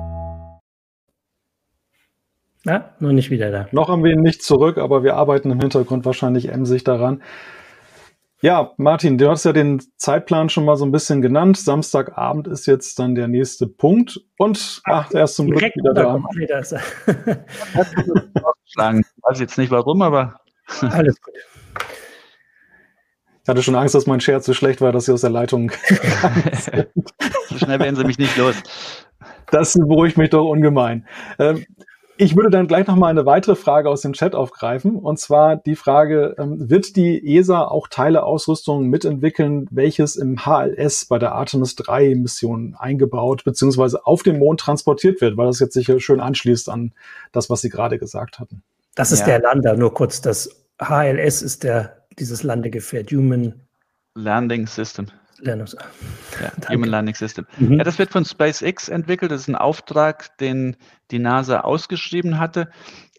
Na, noch nicht wieder da. Noch haben wir ihn nicht zurück, aber wir arbeiten im Hintergrund wahrscheinlich emsig daran. Ja, Martin, du hast ja den Zeitplan schon mal so ein bisschen genannt. Samstagabend ist jetzt dann der nächste Punkt und ach, er ist zum Glück wieder da. Wieder. Ich weiß jetzt nicht warum, aber alles gut. Ich hatte schon Angst, dass mein Scherz so schlecht war, dass sie aus der Leitung. so schnell werden sie mich nicht los. Das beruhigt mich doch ungemein. Ähm, ich würde dann gleich nochmal eine weitere Frage aus dem Chat aufgreifen. Und zwar die Frage, ähm, wird die ESA auch Teile Ausrüstung mitentwickeln, welches im HLS bei der Artemis 3 Mission eingebaut bzw. auf dem Mond transportiert wird, weil das jetzt sicher schön anschließt an das, was Sie gerade gesagt hatten. Das ist ja. der Lander, nur kurz. Das HLS ist der, dieses Landegefährt, Human Landing System. Linux. Ja, Human Landing System. Mhm. Ja, das wird von SpaceX entwickelt. Das ist ein Auftrag, den die NASA ausgeschrieben hatte.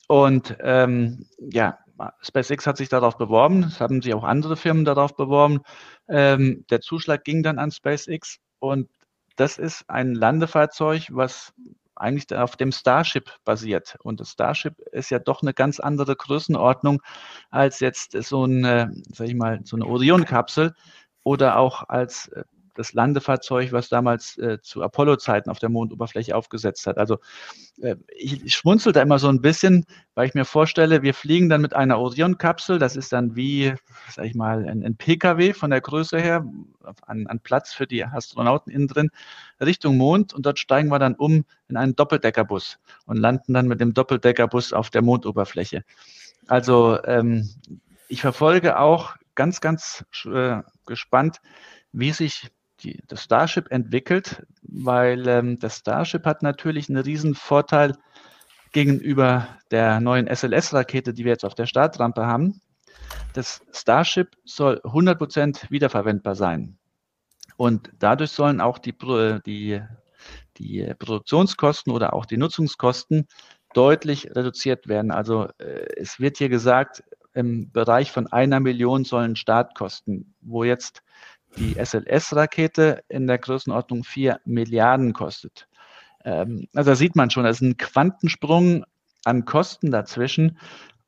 Und ähm, ja, SpaceX hat sich darauf beworben. Es haben sich auch andere Firmen darauf beworben. Ähm, der Zuschlag ging dann an SpaceX. Und das ist ein Landefahrzeug, was eigentlich auf dem Starship basiert. Und das Starship ist ja doch eine ganz andere Größenordnung als jetzt so eine, sag ich mal, so eine Orion-Kapsel oder auch als äh, das Landefahrzeug, was damals äh, zu Apollo-Zeiten auf der Mondoberfläche aufgesetzt hat. Also äh, ich, ich schmunzel da immer so ein bisschen, weil ich mir vorstelle, wir fliegen dann mit einer Orion-Kapsel, das ist dann wie, sag ich mal, ein, ein PKW von der Größe her, an, an Platz für die Astronauten innen drin, Richtung Mond und dort steigen wir dann um in einen Doppeldeckerbus und landen dann mit dem Doppeldeckerbus auf der Mondoberfläche. Also ähm, ich verfolge auch ganz, ganz äh, gespannt, wie sich die, das Starship entwickelt, weil ähm, das Starship hat natürlich einen riesen Vorteil gegenüber der neuen SLS-Rakete, die wir jetzt auf der Startrampe haben. Das Starship soll 100% wiederverwendbar sein. Und dadurch sollen auch die, die, die Produktionskosten oder auch die Nutzungskosten deutlich reduziert werden. Also äh, es wird hier gesagt, im Bereich von einer Million sollen Startkosten, wo jetzt die SLS-Rakete in der Größenordnung vier Milliarden kostet. Ähm, also da sieht man schon, da ist ein Quantensprung an Kosten dazwischen.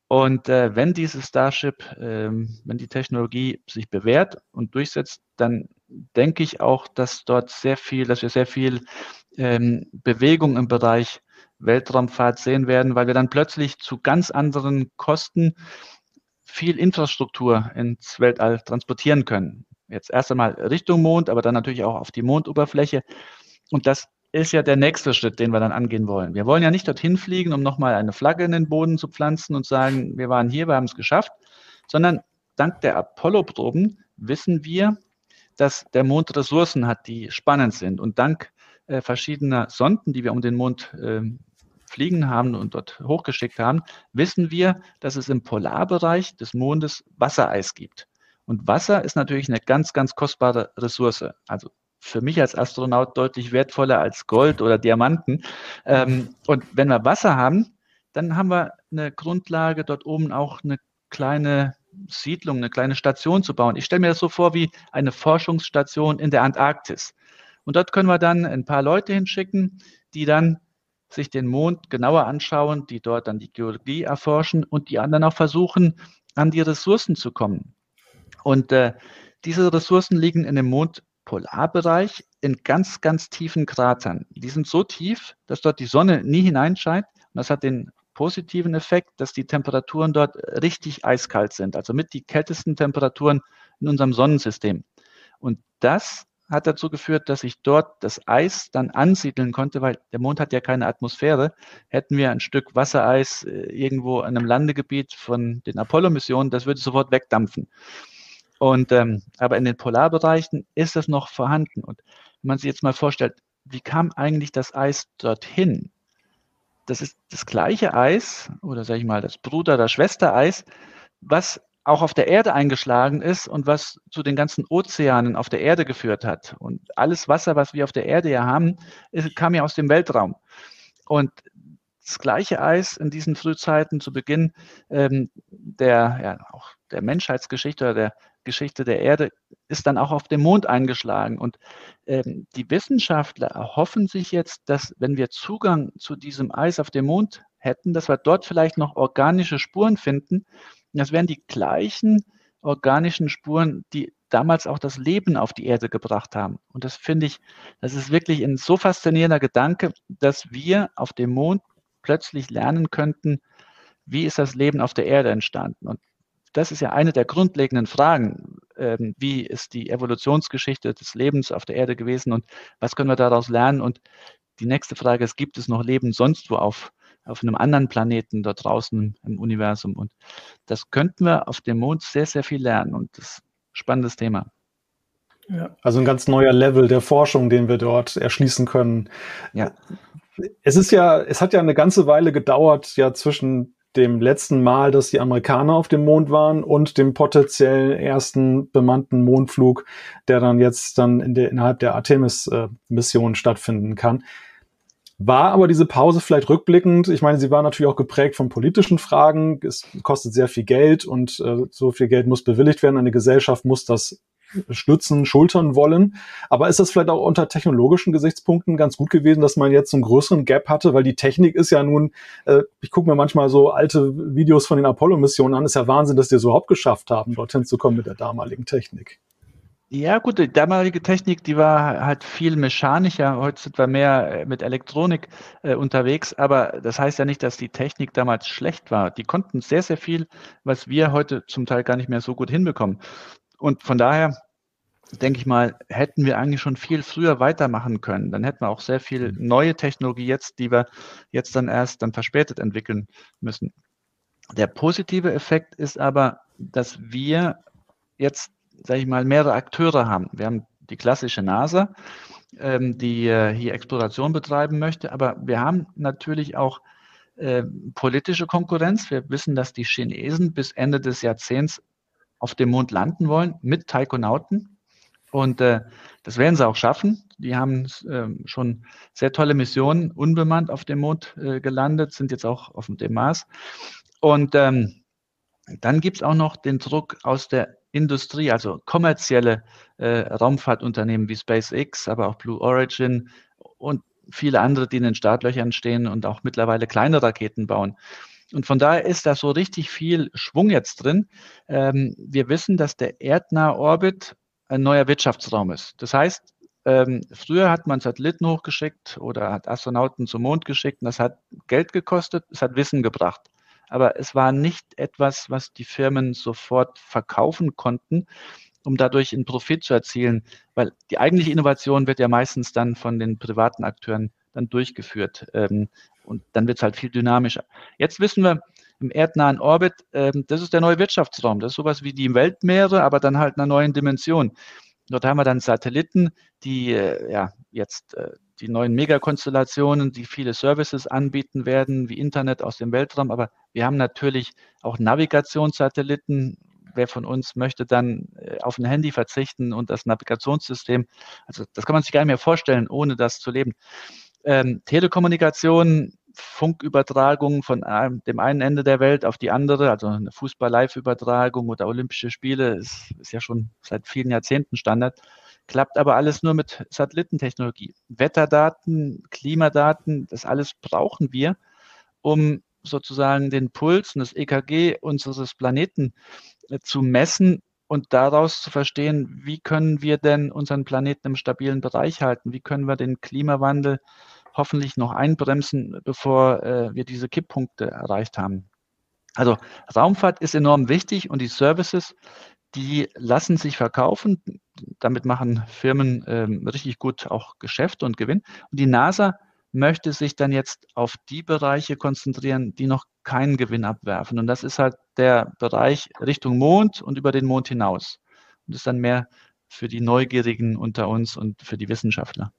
Und äh, wenn dieses Starship, ähm, wenn die Technologie sich bewährt und durchsetzt, dann denke ich auch, dass dort sehr viel, dass wir sehr viel ähm, Bewegung im Bereich Weltraumfahrt sehen werden, weil wir dann plötzlich zu ganz anderen Kosten viel Infrastruktur ins Weltall transportieren können. Jetzt erst einmal Richtung Mond, aber dann natürlich auch auf die Mondoberfläche. Und das ist ja der nächste Schritt, den wir dann angehen wollen. Wir wollen ja nicht dorthin fliegen, um nochmal eine Flagge in den Boden zu pflanzen und sagen, wir waren hier, wir haben es geschafft, sondern dank der Apollo-Proben wissen wir, dass der Mond Ressourcen hat, die spannend sind. Und dank äh, verschiedener Sonden, die wir um den Mond äh, fliegen haben und dort hochgeschickt haben, wissen wir, dass es im Polarbereich des Mondes Wassereis gibt. Und Wasser ist natürlich eine ganz, ganz kostbare Ressource. Also für mich als Astronaut deutlich wertvoller als Gold oder Diamanten. Ähm, und wenn wir Wasser haben, dann haben wir eine Grundlage, dort oben auch eine kleine Siedlung, eine kleine Station zu bauen. Ich stelle mir das so vor wie eine Forschungsstation in der Antarktis. Und dort können wir dann ein paar Leute hinschicken, die dann sich den Mond genauer anschauen, die dort dann die Geologie erforschen und die anderen auch versuchen, an die Ressourcen zu kommen. Und äh, diese Ressourcen liegen in dem Mondpolarbereich in ganz, ganz tiefen Kratern. Die sind so tief, dass dort die Sonne nie hineinscheint. Und das hat den positiven Effekt, dass die Temperaturen dort richtig eiskalt sind, also mit die kältesten Temperaturen in unserem Sonnensystem. Und das hat dazu geführt, dass sich dort das Eis dann ansiedeln konnte, weil der Mond hat ja keine Atmosphäre. Hätten wir ein Stück Wassereis äh, irgendwo in einem Landegebiet von den Apollo-Missionen, das würde sofort wegdampfen. Und ähm, aber in den Polarbereichen ist das noch vorhanden. Und wenn man sich jetzt mal vorstellt, wie kam eigentlich das Eis dorthin? Das ist das gleiche Eis oder sage ich mal das Bruder- oder Schwestereis, was auch auf der Erde eingeschlagen ist und was zu den ganzen Ozeanen auf der Erde geführt hat. Und alles Wasser, was wir auf der Erde ja haben, ist, kam ja aus dem Weltraum. Und das gleiche Eis in diesen Frühzeiten zu Beginn ähm, der, ja, auch der Menschheitsgeschichte oder der Geschichte der Erde ist dann auch auf dem Mond eingeschlagen. Und ähm, die Wissenschaftler erhoffen sich jetzt, dass wenn wir Zugang zu diesem Eis auf dem Mond hätten, dass wir dort vielleicht noch organische Spuren finden. Das wären die gleichen organischen Spuren, die damals auch das Leben auf die Erde gebracht haben. Und das finde ich, das ist wirklich ein so faszinierender Gedanke, dass wir auf dem Mond plötzlich lernen könnten, wie ist das Leben auf der Erde entstanden. Und das ist ja eine der grundlegenden Fragen. Ähm, wie ist die Evolutionsgeschichte des Lebens auf der Erde gewesen und was können wir daraus lernen? Und die nächste Frage ist, gibt es noch Leben sonst wo auf, auf einem anderen Planeten dort draußen im Universum? Und das könnten wir auf dem Mond sehr, sehr viel lernen. Und das ist ein spannendes Thema. Ja. Also ein ganz neuer Level der Forschung, den wir dort erschließen können. Ja. Es ist ja, es hat ja eine ganze Weile gedauert, ja, zwischen dem letzten Mal, dass die Amerikaner auf dem Mond waren und dem potenziell ersten bemannten Mondflug, der dann jetzt dann in der, innerhalb der Artemis-Mission äh, stattfinden kann. War aber diese Pause vielleicht rückblickend? Ich meine, sie war natürlich auch geprägt von politischen Fragen. Es kostet sehr viel Geld und äh, so viel Geld muss bewilligt werden. Eine Gesellschaft muss das stützen, schultern wollen. Aber ist das vielleicht auch unter technologischen Gesichtspunkten ganz gut gewesen, dass man jetzt einen größeren Gap hatte? Weil die Technik ist ja nun, äh, ich gucke mir manchmal so alte Videos von den Apollo-Missionen an, ist ja Wahnsinn, dass die so überhaupt geschafft haben, dorthin zu kommen mit der damaligen Technik. Ja, gut, die damalige Technik, die war halt viel mechanischer. Heute sind wir mehr äh, mit Elektronik äh, unterwegs, aber das heißt ja nicht, dass die Technik damals schlecht war. Die konnten sehr, sehr viel, was wir heute zum Teil gar nicht mehr so gut hinbekommen. Und von daher denke ich mal, hätten wir eigentlich schon viel früher weitermachen können. Dann hätten wir auch sehr viel mhm. neue Technologie jetzt, die wir jetzt dann erst dann verspätet entwickeln müssen. Der positive Effekt ist aber, dass wir jetzt, sage ich mal, mehrere Akteure haben. Wir haben die klassische NASA, ähm, die äh, hier Exploration betreiben möchte, aber wir haben natürlich auch äh, politische Konkurrenz. Wir wissen, dass die Chinesen bis Ende des Jahrzehnts auf dem Mond landen wollen mit Taikonauten. Und äh, das werden sie auch schaffen. Die haben äh, schon sehr tolle Missionen unbemannt auf dem Mond äh, gelandet, sind jetzt auch auf dem Mars. Und ähm, dann gibt es auch noch den Druck aus der Industrie, also kommerzielle äh, Raumfahrtunternehmen wie SpaceX, aber auch Blue Origin und viele andere, die in den Startlöchern stehen und auch mittlerweile kleine Raketen bauen. Und von daher ist da so richtig viel Schwung jetzt drin. Ähm, wir wissen, dass der erdnahe Orbit ein neuer Wirtschaftsraum ist. Das heißt, ähm, früher hat man Satelliten hochgeschickt oder hat Astronauten zum Mond geschickt und das hat Geld gekostet, es hat Wissen gebracht. Aber es war nicht etwas, was die Firmen sofort verkaufen konnten, um dadurch einen Profit zu erzielen, weil die eigentliche Innovation wird ja meistens dann von den privaten Akteuren dann durchgeführt. Ähm, und dann wird es halt viel dynamischer. Jetzt wissen wir, im erdnahen Orbit, ähm, das ist der neue Wirtschaftsraum. Das ist sowas wie die Weltmeere, aber dann halt einer neuen Dimension. Dort haben wir dann Satelliten, die äh, ja jetzt äh, die neuen Megakonstellationen, die viele Services anbieten werden, wie Internet aus dem Weltraum. Aber wir haben natürlich auch Navigationssatelliten. Wer von uns möchte dann äh, auf ein Handy verzichten und das Navigationssystem? Also das kann man sich gar nicht mehr vorstellen, ohne das zu leben ähm, Telekommunikation, Funkübertragung von einem, dem einen Ende der Welt auf die andere, also eine Fußball-Live-Übertragung oder Olympische Spiele, ist, ist ja schon seit vielen Jahrzehnten Standard, klappt aber alles nur mit Satellitentechnologie. Wetterdaten, Klimadaten, das alles brauchen wir, um sozusagen den Puls und das EKG unseres Planeten äh, zu messen und daraus zu verstehen, wie können wir denn unseren Planeten im stabilen Bereich halten? Wie können wir den Klimawandel hoffentlich noch einbremsen, bevor äh, wir diese Kipppunkte erreicht haben. Also Raumfahrt ist enorm wichtig und die Services, die lassen sich verkaufen. Damit machen Firmen ähm, richtig gut auch Geschäfte und Gewinn. Und die NASA möchte sich dann jetzt auf die Bereiche konzentrieren, die noch keinen Gewinn abwerfen. Und das ist halt der Bereich Richtung Mond und über den Mond hinaus. Und das ist dann mehr für die Neugierigen unter uns und für die Wissenschaftler.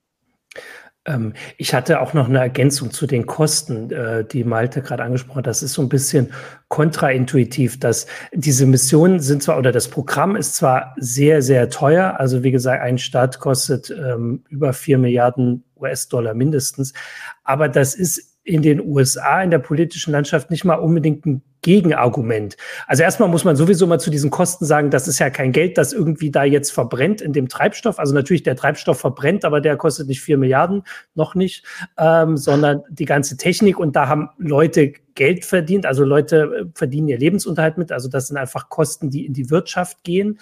Ähm, ich hatte auch noch eine Ergänzung zu den Kosten, äh, die Malte gerade angesprochen hat. Das ist so ein bisschen kontraintuitiv, dass diese Missionen sind zwar oder das Programm ist zwar sehr, sehr teuer. Also wie gesagt, ein Start kostet ähm, über vier Milliarden US-Dollar mindestens. Aber das ist in den USA in der politischen Landschaft nicht mal unbedingt ein Gegenargument. Also erstmal muss man sowieso mal zu diesen Kosten sagen, das ist ja kein Geld, das irgendwie da jetzt verbrennt in dem Treibstoff. Also natürlich der Treibstoff verbrennt, aber der kostet nicht vier Milliarden, noch nicht, ähm, sondern die ganze Technik. Und da haben Leute Geld verdient, also Leute äh, verdienen ihr Lebensunterhalt mit. Also das sind einfach Kosten, die in die Wirtschaft gehen.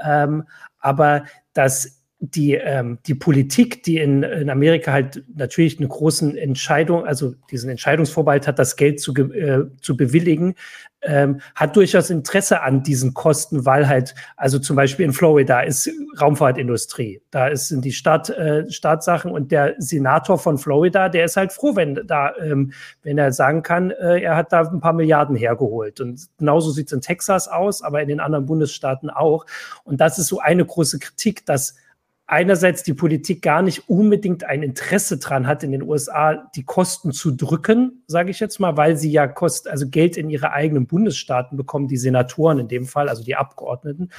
Ähm, aber das die, ähm, die Politik, die in, in Amerika halt natürlich eine großen Entscheidung, also diesen Entscheidungsvorbehalt hat, das Geld zu, äh, zu bewilligen, ähm, hat durchaus Interesse an diesen Kosten, weil halt, also zum Beispiel in Florida ist Raumfahrtindustrie, da ist, sind die Staat, äh, Staatssachen und der Senator von Florida, der ist halt froh, wenn da, ähm, wenn er sagen kann, äh, er hat da ein paar Milliarden hergeholt. Und genauso sieht es in Texas aus, aber in den anderen Bundesstaaten auch. Und das ist so eine große Kritik, dass einerseits die Politik gar nicht unbedingt ein Interesse dran hat, in den USA die Kosten zu drücken, sage ich jetzt mal, weil sie ja Kost, also Geld in ihre eigenen Bundesstaaten bekommen, die Senatoren in dem Fall, also die Abgeordneten.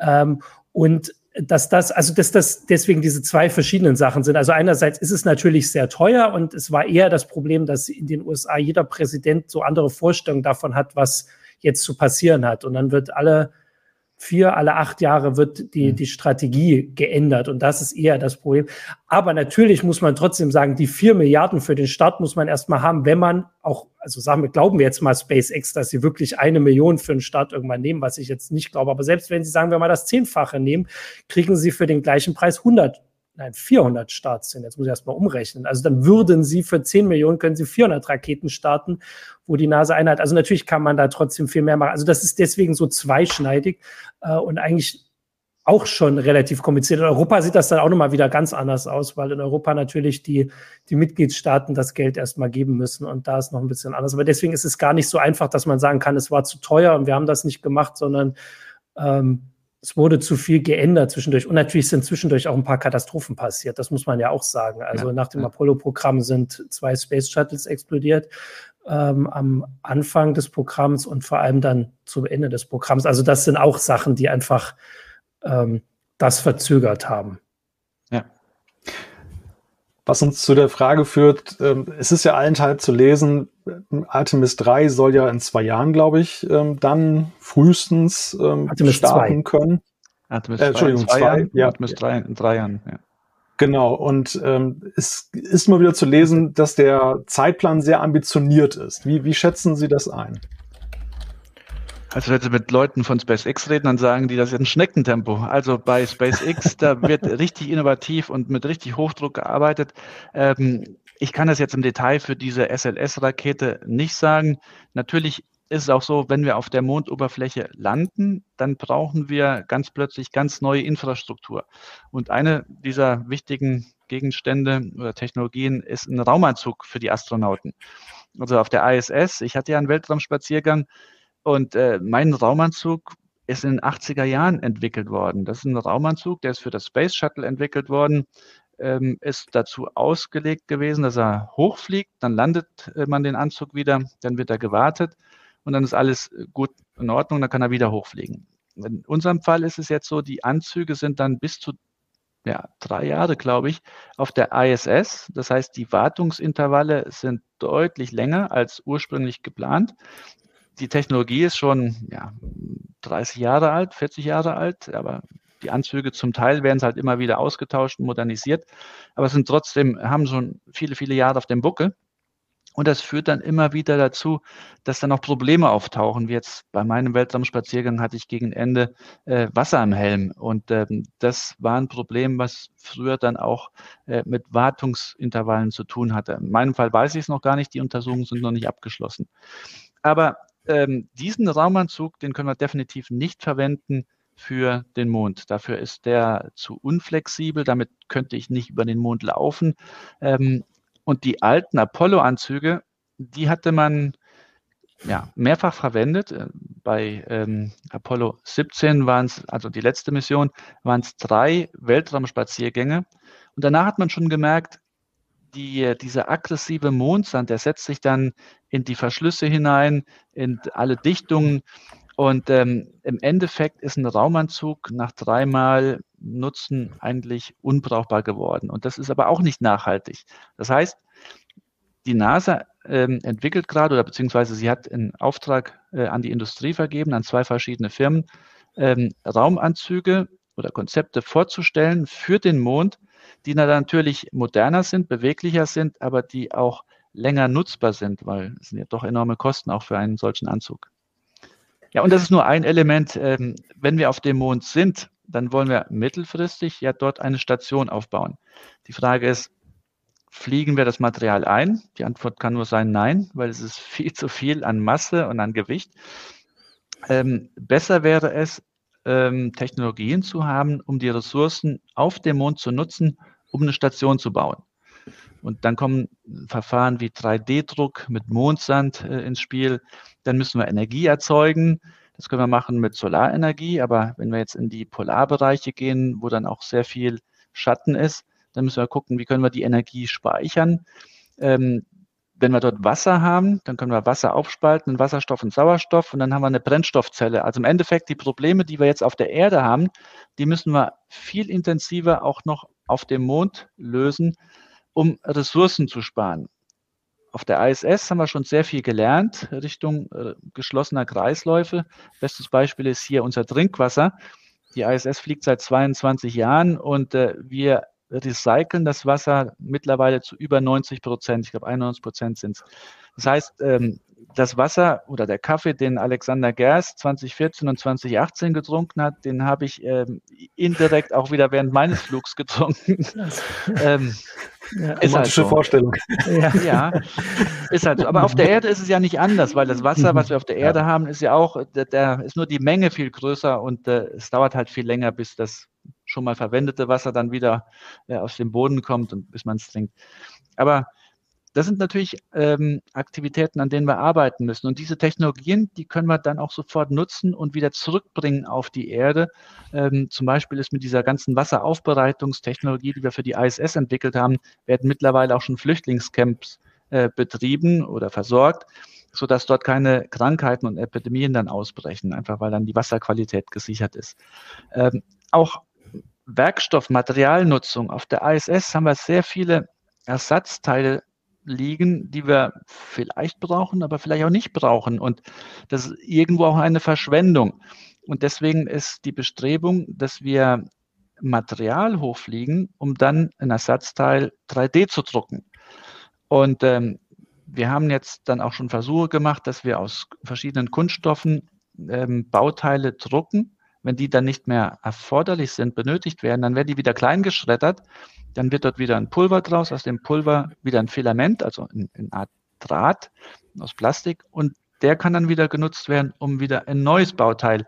Ähm, und dass das, also dass das deswegen diese zwei verschiedenen Sachen sind. Also einerseits ist es natürlich sehr teuer und es war eher das Problem, dass in den USA jeder Präsident so andere Vorstellungen davon hat, was jetzt zu passieren hat. Und dann wird alle vier, alle acht Jahre wird die, mhm. die Strategie geändert. Und das ist eher das Problem. Aber natürlich muss man trotzdem sagen, die vier Milliarden für den Start muss man erstmal haben, wenn man auch, also sagen wir, glauben wir jetzt mal SpaceX, dass sie wirklich eine Million für den Start irgendwann nehmen, was ich jetzt nicht glaube. Aber selbst wenn sie sagen wir mal das Zehnfache nehmen, kriegen sie für den gleichen Preis 100 nein, 400 Starts sind. Jetzt muss ich erstmal umrechnen. Also dann würden sie für 10 Millionen, können sie 400 Raketen starten, wo die NASA einheit. Also natürlich kann man da trotzdem viel mehr machen. Also das ist deswegen so zweischneidig äh, und eigentlich auch schon relativ kompliziert. In Europa sieht das dann auch nochmal wieder ganz anders aus, weil in Europa natürlich die, die Mitgliedstaaten das Geld erstmal geben müssen und da ist noch ein bisschen anders. Aber deswegen ist es gar nicht so einfach, dass man sagen kann, es war zu teuer und wir haben das nicht gemacht, sondern ähm, es wurde zu viel geändert zwischendurch. Und natürlich sind zwischendurch auch ein paar Katastrophen passiert. Das muss man ja auch sagen. Also ja, nach dem ja. Apollo-Programm sind zwei Space Shuttles explodiert ähm, am Anfang des Programms und vor allem dann zum Ende des Programms. Also das sind auch Sachen, die einfach ähm, das verzögert haben. Was uns zu der Frage führt, ähm, es ist ja allenthalb zu lesen, Artemis 3 soll ja in zwei Jahren, glaube ich, ähm, dann frühestens ähm, starten 2. können. Artemis äh, Entschuldigung, 2. Ja. Artemis 3 in drei Jahren, ja. Genau, und ähm, es ist mal wieder zu lesen, dass der Zeitplan sehr ambitioniert ist. Wie, wie schätzen Sie das ein? Also wenn Sie mit Leuten von SpaceX reden, dann sagen die, das ist ein Schneckentempo. Also bei SpaceX, da wird richtig innovativ und mit richtig Hochdruck gearbeitet. Ähm, ich kann das jetzt im Detail für diese SLS-Rakete nicht sagen. Natürlich ist es auch so, wenn wir auf der Mondoberfläche landen, dann brauchen wir ganz plötzlich ganz neue Infrastruktur. Und eine dieser wichtigen Gegenstände oder Technologien ist ein Raumanzug für die Astronauten. Also auf der ISS, ich hatte ja einen Weltraumspaziergang, und äh, mein Raumanzug ist in den 80er Jahren entwickelt worden. Das ist ein Raumanzug, der ist für das Space Shuttle entwickelt worden, ähm, ist dazu ausgelegt gewesen, dass er hochfliegt, dann landet äh, man den Anzug wieder, dann wird er gewartet und dann ist alles gut in Ordnung, dann kann er wieder hochfliegen. In unserem Fall ist es jetzt so, die Anzüge sind dann bis zu ja, drei Jahre, glaube ich, auf der ISS. Das heißt, die Wartungsintervalle sind deutlich länger als ursprünglich geplant die Technologie ist schon ja, 30 Jahre alt, 40 Jahre alt, aber die Anzüge zum Teil werden halt immer wieder ausgetauscht und modernisiert, aber sind trotzdem, haben schon viele, viele Jahre auf dem Buckel. Und das führt dann immer wieder dazu, dass dann auch Probleme auftauchen. Wie jetzt bei meinem Weltraumspaziergang hatte ich gegen Ende äh, Wasser im Helm. Und ähm, das war ein Problem, was früher dann auch äh, mit Wartungsintervallen zu tun hatte. In meinem Fall weiß ich es noch gar nicht, die Untersuchungen sind noch nicht abgeschlossen. Aber ähm, diesen Raumanzug, den können wir definitiv nicht verwenden für den Mond. Dafür ist der zu unflexibel, damit könnte ich nicht über den Mond laufen. Ähm, und die alten Apollo-Anzüge, die hatte man ja, mehrfach verwendet. Äh, bei ähm, Apollo 17 waren es, also die letzte Mission, waren es drei Weltraumspaziergänge. Und danach hat man schon gemerkt, die, dieser aggressive Mondsand, der setzt sich dann in die Verschlüsse hinein, in alle Dichtungen. Und ähm, im Endeffekt ist ein Raumanzug nach dreimal Nutzen eigentlich unbrauchbar geworden. Und das ist aber auch nicht nachhaltig. Das heißt, die NASA ähm, entwickelt gerade oder beziehungsweise sie hat einen Auftrag äh, an die Industrie vergeben, an zwei verschiedene Firmen, ähm, Raumanzüge oder Konzepte vorzustellen für den Mond, die natürlich moderner sind, beweglicher sind, aber die auch länger nutzbar sind, weil es sind ja doch enorme Kosten auch für einen solchen Anzug. Ja, und das ist nur ein Element. Ähm, wenn wir auf dem Mond sind, dann wollen wir mittelfristig ja dort eine Station aufbauen. Die Frage ist, fliegen wir das Material ein? Die Antwort kann nur sein Nein, weil es ist viel zu viel an Masse und an Gewicht. Ähm, besser wäre es, ähm, Technologien zu haben, um die Ressourcen auf dem Mond zu nutzen, um eine Station zu bauen. Und dann kommen Verfahren wie 3D-Druck mit Mondsand äh, ins Spiel. Dann müssen wir Energie erzeugen. Das können wir machen mit Solarenergie. Aber wenn wir jetzt in die Polarbereiche gehen, wo dann auch sehr viel Schatten ist, dann müssen wir gucken, wie können wir die Energie speichern. Ähm, wenn wir dort Wasser haben, dann können wir Wasser aufspalten Wasserstoff und Sauerstoff und dann haben wir eine Brennstoffzelle. Also im Endeffekt die Probleme, die wir jetzt auf der Erde haben, die müssen wir viel intensiver auch noch auf dem Mond lösen, um Ressourcen zu sparen. Auf der ISS haben wir schon sehr viel gelernt Richtung äh, geschlossener Kreisläufe. Bestes Beispiel ist hier unser Trinkwasser. Die ISS fliegt seit 22 Jahren und äh, wir recyceln das Wasser mittlerweile zu über 90 Prozent. Ich glaube, 91 Prozent sind es. Das heißt, ähm, das Wasser oder der Kaffee, den Alexander Gerst 2014 und 2018 getrunken hat, den habe ich ähm, indirekt auch wieder während meines Flugs getrunken. ähm, ja, ist halt so. Vorstellung. Ja. ja, ist halt so. Aber auf der Erde ist es ja nicht anders, weil das Wasser, was wir auf der Erde ja. haben, ist ja auch, da ist nur die Menge viel größer und äh, es dauert halt viel länger, bis das schon mal verwendete Wasser dann wieder äh, aus dem Boden kommt und bis man es trinkt. Aber das sind natürlich ähm, Aktivitäten, an denen wir arbeiten müssen. Und diese Technologien, die können wir dann auch sofort nutzen und wieder zurückbringen auf die Erde. Ähm, zum Beispiel ist mit dieser ganzen Wasseraufbereitungstechnologie, die wir für die ISS entwickelt haben, werden mittlerweile auch schon Flüchtlingscamps äh, betrieben oder versorgt, sodass dort keine Krankheiten und Epidemien dann ausbrechen, einfach weil dann die Wasserqualität gesichert ist. Ähm, auch Werkstoffmaterialnutzung. Auf der ISS haben wir sehr viele Ersatzteile liegen, die wir vielleicht brauchen, aber vielleicht auch nicht brauchen. Und das ist irgendwo auch eine Verschwendung. Und deswegen ist die Bestrebung, dass wir Material hochfliegen, um dann ein Ersatzteil 3D zu drucken. Und ähm, wir haben jetzt dann auch schon Versuche gemacht, dass wir aus verschiedenen Kunststoffen ähm, Bauteile drucken. Wenn die dann nicht mehr erforderlich sind, benötigt werden, dann werden die wieder klein geschreddert dann wird dort wieder ein Pulver draus, aus dem Pulver wieder ein Filament, also eine Art Draht aus Plastik und der kann dann wieder genutzt werden, um wieder ein neues Bauteil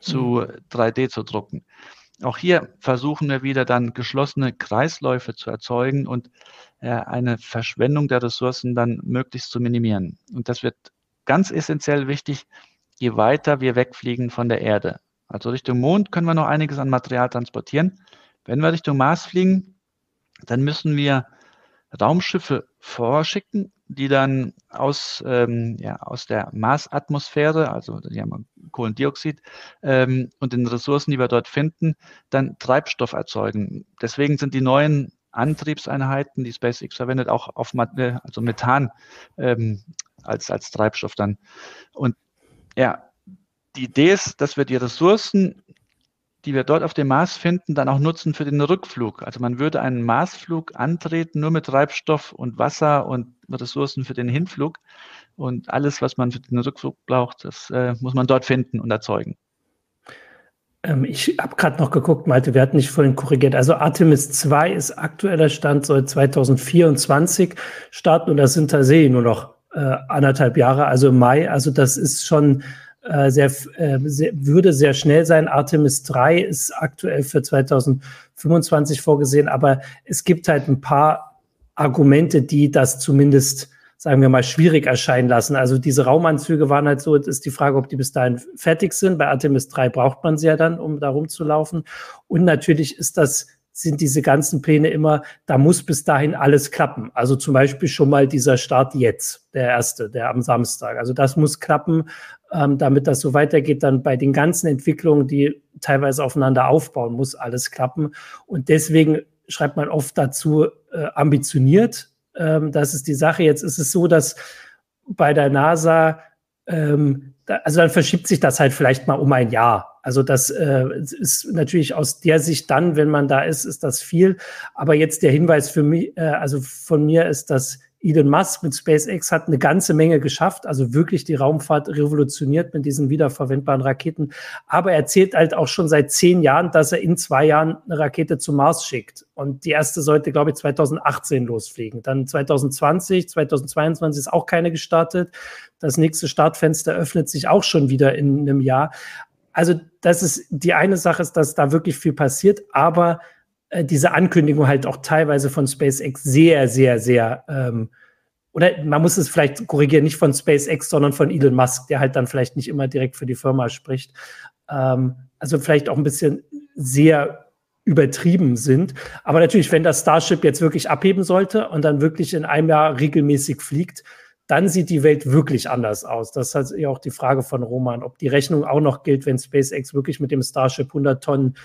zu 3D mhm. zu drucken. Auch hier versuchen wir wieder dann geschlossene Kreisläufe zu erzeugen und äh, eine Verschwendung der Ressourcen dann möglichst zu minimieren. Und das wird ganz essentiell wichtig, je weiter wir wegfliegen von der Erde. Also Richtung Mond können wir noch einiges an Material transportieren. Wenn wir Richtung Mars fliegen, dann müssen wir Raumschiffe vorschicken, die dann aus, ähm, ja, aus der Marsatmosphäre, also die haben Kohlendioxid ähm, und den Ressourcen, die wir dort finden, dann Treibstoff erzeugen. Deswegen sind die neuen Antriebseinheiten, die SpaceX verwendet, auch auf äh, also Methan ähm, als, als Treibstoff dann. Und ja, die Idee ist, dass wir die Ressourcen die wir dort auf dem Mars finden, dann auch nutzen für den Rückflug. Also man würde einen Marsflug antreten, nur mit Treibstoff und Wasser und Ressourcen für den Hinflug. Und alles, was man für den Rückflug braucht, das äh, muss man dort finden und erzeugen. Ähm, ich habe gerade noch geguckt, Malte, wir hatten nicht vorhin korrigiert. Also Artemis 2 ist aktueller Stand, soll 2024 starten und das sind tatsächlich nur noch äh, anderthalb Jahre, also Mai. Also das ist schon äh, sehr, äh, sehr, würde sehr schnell sein. Artemis 3 ist aktuell für 2025 vorgesehen, aber es gibt halt ein paar Argumente, die das zumindest sagen wir mal, schwierig erscheinen lassen. Also diese Raumanzüge waren halt so, ist die Frage, ob die bis dahin fertig sind. Bei Artemis 3 braucht man sie ja dann, um da rumzulaufen. Und natürlich ist das sind diese ganzen Pläne immer, da muss bis dahin alles klappen. Also zum Beispiel schon mal dieser Start jetzt, der erste, der am Samstag. Also das muss klappen, ähm, damit das so weitergeht. Dann bei den ganzen Entwicklungen, die teilweise aufeinander aufbauen, muss alles klappen. Und deswegen schreibt man oft dazu äh, ambitioniert. Ähm, das ist die Sache. Jetzt ist es so, dass bei der NASA, ähm, da, also dann verschiebt sich das halt vielleicht mal um ein Jahr. Also das äh, ist natürlich aus der Sicht dann, wenn man da ist, ist das viel. Aber jetzt der Hinweis für mich, äh, also von mir ist, dass Elon Musk mit SpaceX hat eine ganze Menge geschafft, also wirklich die Raumfahrt revolutioniert mit diesen wiederverwendbaren Raketen. Aber er erzählt halt auch schon seit zehn Jahren, dass er in zwei Jahren eine Rakete zum Mars schickt. Und die erste sollte, glaube ich, 2018 losfliegen. Dann 2020, 2022 ist auch keine gestartet. Das nächste Startfenster öffnet sich auch schon wieder in einem Jahr. Also das ist die eine Sache, ist, dass da wirklich viel passiert, aber äh, diese Ankündigung halt auch teilweise von SpaceX sehr, sehr, sehr, ähm, oder man muss es vielleicht korrigieren, nicht von SpaceX, sondern von Elon Musk, der halt dann vielleicht nicht immer direkt für die Firma spricht. Ähm, also vielleicht auch ein bisschen sehr übertrieben sind. Aber natürlich, wenn das Starship jetzt wirklich abheben sollte und dann wirklich in einem Jahr regelmäßig fliegt, dann sieht die Welt wirklich anders aus. Das ist ja auch die Frage von Roman, ob die Rechnung auch noch gilt, wenn SpaceX wirklich mit dem Starship 100 Tonnen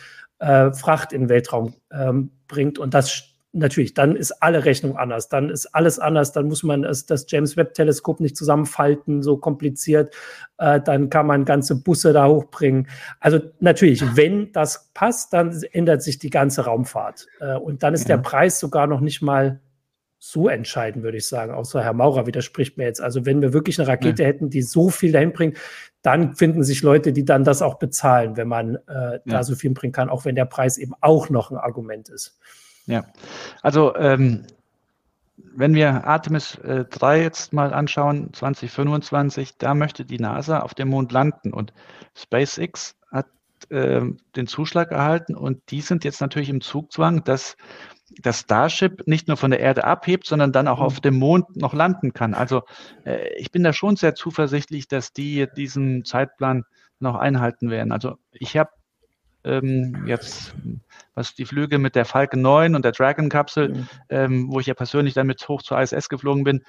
äh, Fracht in den Weltraum ähm, bringt. Und das natürlich, dann ist alle Rechnung anders. Dann ist alles anders. Dann muss man das, das James Webb Teleskop nicht zusammenfalten, so kompliziert. Äh, dann kann man ganze Busse da hochbringen. Also natürlich, wenn das passt, dann ändert sich die ganze Raumfahrt. Äh, und dann ist ja. der Preis sogar noch nicht mal so entscheiden, würde ich sagen. Außer Herr Maurer widerspricht mir jetzt. Also wenn wir wirklich eine Rakete ja. hätten, die so viel dahin bringt, dann finden sich Leute, die dann das auch bezahlen, wenn man äh, ja. da so viel bringen kann, auch wenn der Preis eben auch noch ein Argument ist. Ja, also ähm, wenn wir Artemis äh, 3 jetzt mal anschauen, 2025, da möchte die NASA auf dem Mond landen und SpaceX hat äh, den Zuschlag erhalten und die sind jetzt natürlich im Zugzwang, dass das Starship nicht nur von der Erde abhebt, sondern dann auch mhm. auf dem Mond noch landen kann. Also äh, ich bin da schon sehr zuversichtlich, dass die diesen Zeitplan noch einhalten werden. Also ich habe ähm, jetzt, was die Flüge mit der Falcon 9 und der Dragon-Kapsel, mhm. ähm, wo ich ja persönlich damit hoch zur ISS geflogen bin,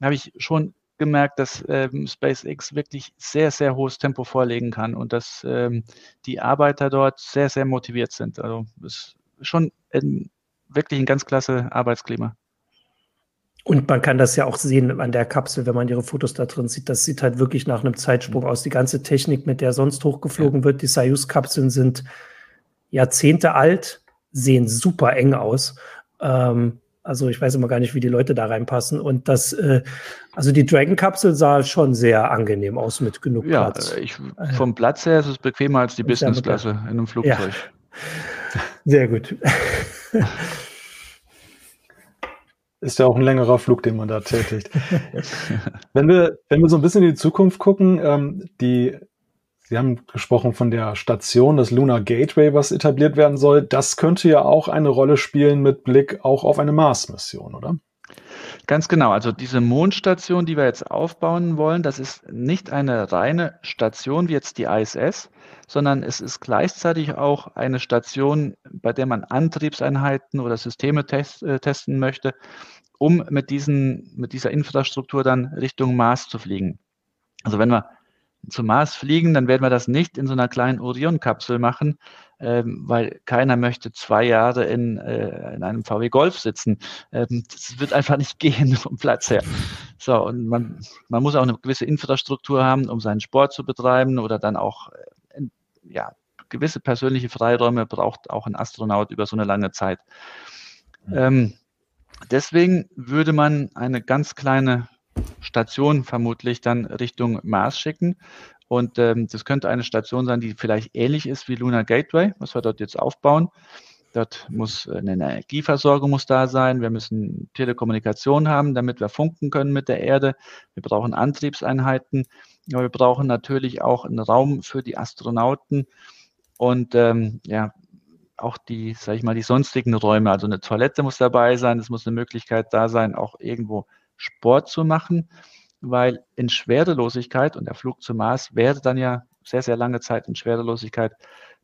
habe ich schon gemerkt, dass ähm, SpaceX wirklich sehr, sehr hohes Tempo vorlegen kann und dass ähm, die Arbeiter dort sehr, sehr motiviert sind. Also es ist schon ein wirklich ein ganz klasse Arbeitsklima. Und man kann das ja auch sehen an der Kapsel, wenn man ihre Fotos da drin sieht. Das sieht halt wirklich nach einem Zeitsprung aus. Die ganze Technik, mit der sonst hochgeflogen ja. wird, die Soyuz-Kapseln sind Jahrzehnte alt, sehen super eng aus. Ähm, also ich weiß immer gar nicht, wie die Leute da reinpassen. Und das, äh, also die Dragon-Kapsel sah schon sehr angenehm aus mit genug ja, Platz. Ich, vom Platz her ist es bequemer als die Business-Klasse in einem Flugzeug. Ja. Sehr gut. Ist ja auch ein längerer Flug, den man da tätigt. wenn wir, wenn wir so ein bisschen in die Zukunft gucken, ähm, die, Sie haben gesprochen von der Station, das Lunar Gateway, was etabliert werden soll. Das könnte ja auch eine Rolle spielen mit Blick auch auf eine Mars-Mission, oder? Ganz genau. Also diese Mondstation, die wir jetzt aufbauen wollen, das ist nicht eine reine Station wie jetzt die ISS, sondern es ist gleichzeitig auch eine Station, bei der man Antriebseinheiten oder Systeme test, äh, testen möchte, um mit, diesen, mit dieser Infrastruktur dann Richtung Mars zu fliegen. Also wenn wir zum Mars fliegen, dann werden wir das nicht in so einer kleinen Orion-Kapsel machen, ähm, weil keiner möchte zwei Jahre in, äh, in einem VW Golf sitzen. Ähm, das wird einfach nicht gehen vom Platz her. So, und man, man muss auch eine gewisse Infrastruktur haben, um seinen Sport zu betreiben oder dann auch, äh, ja, gewisse persönliche Freiräume braucht auch ein Astronaut über so eine lange Zeit. Ähm, deswegen würde man eine ganz kleine Station vermutlich dann Richtung Mars schicken. Und ähm, das könnte eine Station sein, die vielleicht ähnlich ist wie Lunar Gateway, was wir dort jetzt aufbauen. Dort muss eine Energieversorgung muss da sein. Wir müssen Telekommunikation haben, damit wir funken können mit der Erde. Wir brauchen Antriebseinheiten. Aber wir brauchen natürlich auch einen Raum für die Astronauten und ähm, ja, auch die, sage ich mal, die sonstigen Räume. Also eine Toilette muss dabei sein. Es muss eine Möglichkeit da sein, auch irgendwo Sport zu machen, weil in Schwerelosigkeit, und der Flug zum Mars wäre dann ja sehr, sehr lange Zeit in Schwerelosigkeit,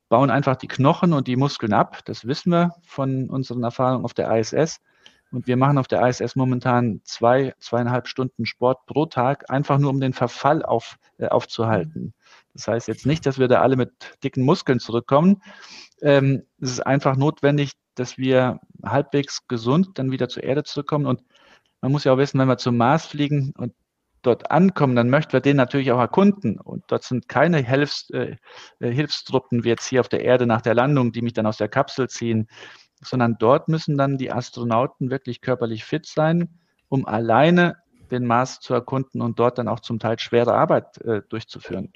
bauen einfach die Knochen und die Muskeln ab. Das wissen wir von unseren Erfahrungen auf der ISS. Und wir machen auf der ISS momentan zwei, zweieinhalb Stunden Sport pro Tag, einfach nur um den Verfall auf, äh, aufzuhalten. Das heißt jetzt nicht, dass wir da alle mit dicken Muskeln zurückkommen. Ähm, es ist einfach notwendig, dass wir halbwegs gesund dann wieder zur Erde zurückkommen. Und man muss ja auch wissen, wenn wir zum Mars fliegen und dort ankommen, dann möchten wir den natürlich auch erkunden. Und dort sind keine Hilfs, äh, äh, Hilfstruppen wie jetzt hier auf der Erde nach der Landung, die mich dann aus der Kapsel ziehen, sondern dort müssen dann die Astronauten wirklich körperlich fit sein, um alleine den Mars zu erkunden und dort dann auch zum Teil schwere Arbeit äh, durchzuführen.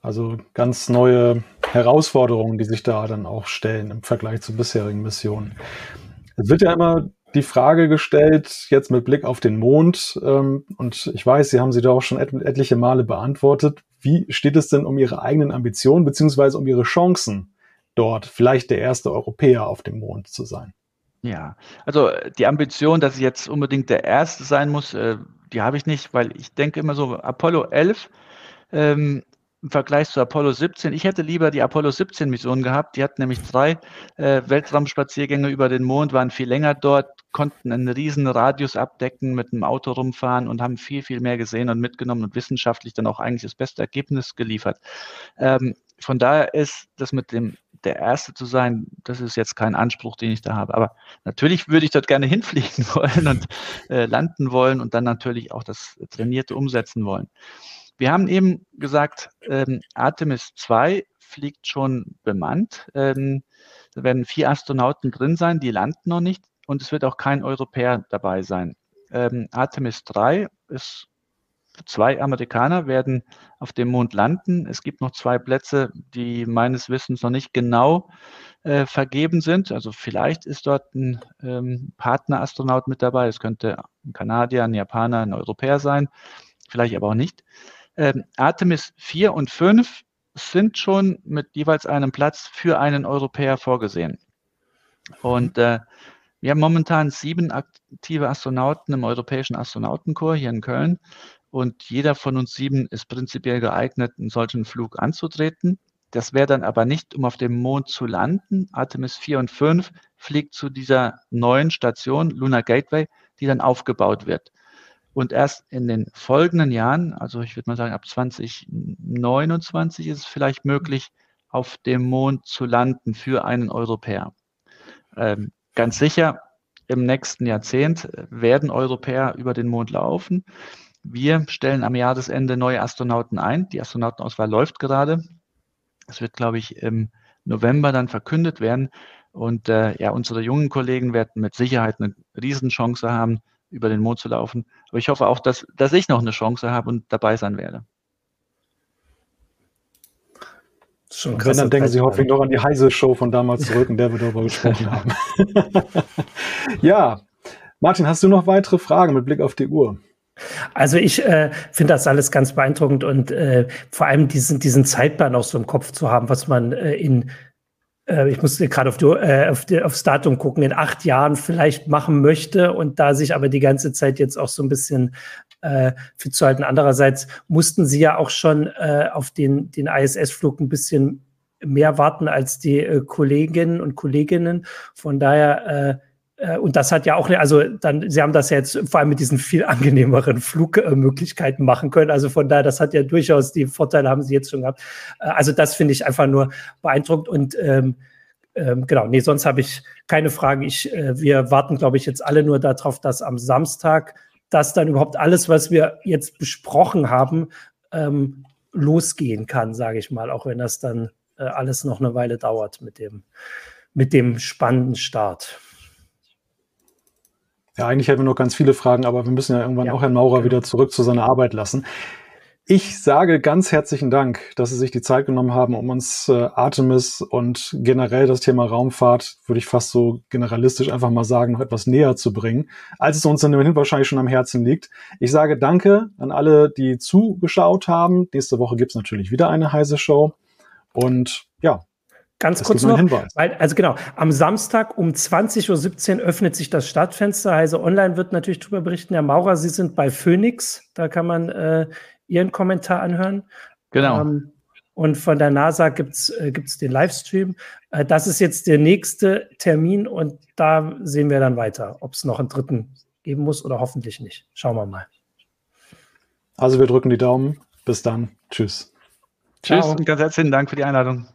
Also ganz neue Herausforderungen, die sich da dann auch stellen im Vergleich zu bisherigen Missionen. Es wird ja immer die Frage gestellt, jetzt mit Blick auf den Mond, ähm, und ich weiß, Sie haben sie da auch schon et etliche Male beantwortet. Wie steht es denn um Ihre eigenen Ambitionen beziehungsweise um Ihre Chancen, dort vielleicht der erste Europäer auf dem Mond zu sein? Ja, also die Ambition, dass ich jetzt unbedingt der Erste sein muss, äh, die habe ich nicht, weil ich denke immer so, Apollo 11 ähm, im Vergleich zu Apollo 17. Ich hätte lieber die Apollo 17 Mission gehabt. Die hatten nämlich drei äh, Weltraumspaziergänge über den Mond, waren viel länger dort, konnten einen riesen Radius abdecken, mit einem Auto rumfahren und haben viel, viel mehr gesehen und mitgenommen und wissenschaftlich dann auch eigentlich das beste Ergebnis geliefert. Ähm, von daher ist das mit dem der Erste zu sein, das ist jetzt kein Anspruch, den ich da habe. Aber natürlich würde ich dort gerne hinfliegen wollen und äh, landen wollen und dann natürlich auch das Trainierte umsetzen wollen. Wir haben eben gesagt, ähm, Artemis 2 fliegt schon bemannt. Ähm, da werden vier Astronauten drin sein, die landen noch nicht und es wird auch kein Europäer dabei sein. Ähm, Artemis 3 ist zwei Amerikaner werden auf dem Mond landen. Es gibt noch zwei Plätze, die meines Wissens noch nicht genau äh, vergeben sind. Also vielleicht ist dort ein ähm, Partnerastronaut mit dabei. Es könnte ein Kanadier, ein Japaner, ein Europäer sein, vielleicht aber auch nicht. Ähm, Artemis 4 und 5 sind schon mit jeweils einem Platz für einen Europäer vorgesehen. Und äh, wir haben momentan sieben aktive Astronauten im Europäischen Astronautenkorps hier in Köln. Und jeder von uns sieben ist prinzipiell geeignet, einen solchen Flug anzutreten. Das wäre dann aber nicht, um auf dem Mond zu landen. Artemis 4 und 5 fliegt zu dieser neuen Station, Lunar Gateway, die dann aufgebaut wird. Und erst in den folgenden Jahren, also ich würde mal sagen, ab 2029 ist es vielleicht möglich, auf dem Mond zu landen für einen Europäer. Ähm, ganz sicher, im nächsten Jahrzehnt werden Europäer über den Mond laufen. Wir stellen am Jahresende neue Astronauten ein. Die Astronautenauswahl läuft gerade. Es wird, glaube ich, im November dann verkündet werden. Und äh, ja, unsere jungen Kollegen werden mit Sicherheit eine Riesenchance haben, über den Mond zu laufen. Aber ich hoffe auch, dass, dass ich noch eine Chance habe und dabei sein werde. Schon und wenn, dann denken Sie hoffentlich noch an die Heise-Show von damals zurück, in der wir darüber gesprochen haben. ja, Martin, hast du noch weitere Fragen mit Blick auf die Uhr? Also ich äh, finde das alles ganz beeindruckend und äh, vor allem diesen, diesen Zeitplan auch so im Kopf zu haben, was man äh, in äh, ich musste gerade auf, äh, auf aufs Datum gucken, in acht Jahren vielleicht machen möchte und da sich aber die ganze Zeit jetzt auch so ein bisschen äh, fit zu halten. Andererseits mussten sie ja auch schon äh, auf den, den ISS-Flug ein bisschen mehr warten als die äh, Kolleginnen und Kolleginnen. Von daher äh, und das hat ja auch, also dann, Sie haben das ja jetzt vor allem mit diesen viel angenehmeren Flugmöglichkeiten machen können. Also von daher, das hat ja durchaus die Vorteile, haben Sie jetzt schon gehabt. Äh, also das finde ich einfach nur beeindruckend und ähm, ähm, genau, nee, sonst habe ich keine Fragen. Ich, äh, wir warten, glaube ich, jetzt alle nur darauf, dass am Samstag dass dann überhaupt alles, was wir jetzt besprochen haben, ähm, losgehen kann, sage ich mal, auch wenn das dann äh, alles noch eine Weile dauert mit dem, mit dem spannenden Start. Ja, eigentlich hätten wir noch ganz viele Fragen, aber wir müssen ja irgendwann ja, auch Herrn Maurer genau. wieder zurück zu seiner Arbeit lassen. Ich sage ganz herzlichen Dank, dass Sie sich die Zeit genommen haben, um uns äh, Artemis und generell das Thema Raumfahrt, würde ich fast so generalistisch einfach mal sagen, noch etwas näher zu bringen, als es uns dann immerhin wahrscheinlich schon am Herzen liegt. Ich sage Danke an alle, die zugeschaut haben. Nächste Woche gibt's natürlich wieder eine heiße Show. Und ja, Ganz das kurz noch, weil, also genau, am Samstag um 20.17 Uhr öffnet sich das Stadtfenster. Heise Online wird natürlich darüber berichten. Herr Maurer, Sie sind bei Phoenix, da kann man äh, Ihren Kommentar anhören. Genau. Ähm, und von der NASA gibt es äh, den Livestream. Äh, das ist jetzt der nächste Termin und da sehen wir dann weiter, ob es noch einen dritten geben muss oder hoffentlich nicht. Schauen wir mal. Also wir drücken die Daumen. Bis dann. Tschüss. Tschüss Ciao. und ganz herzlichen Dank für die Einladung.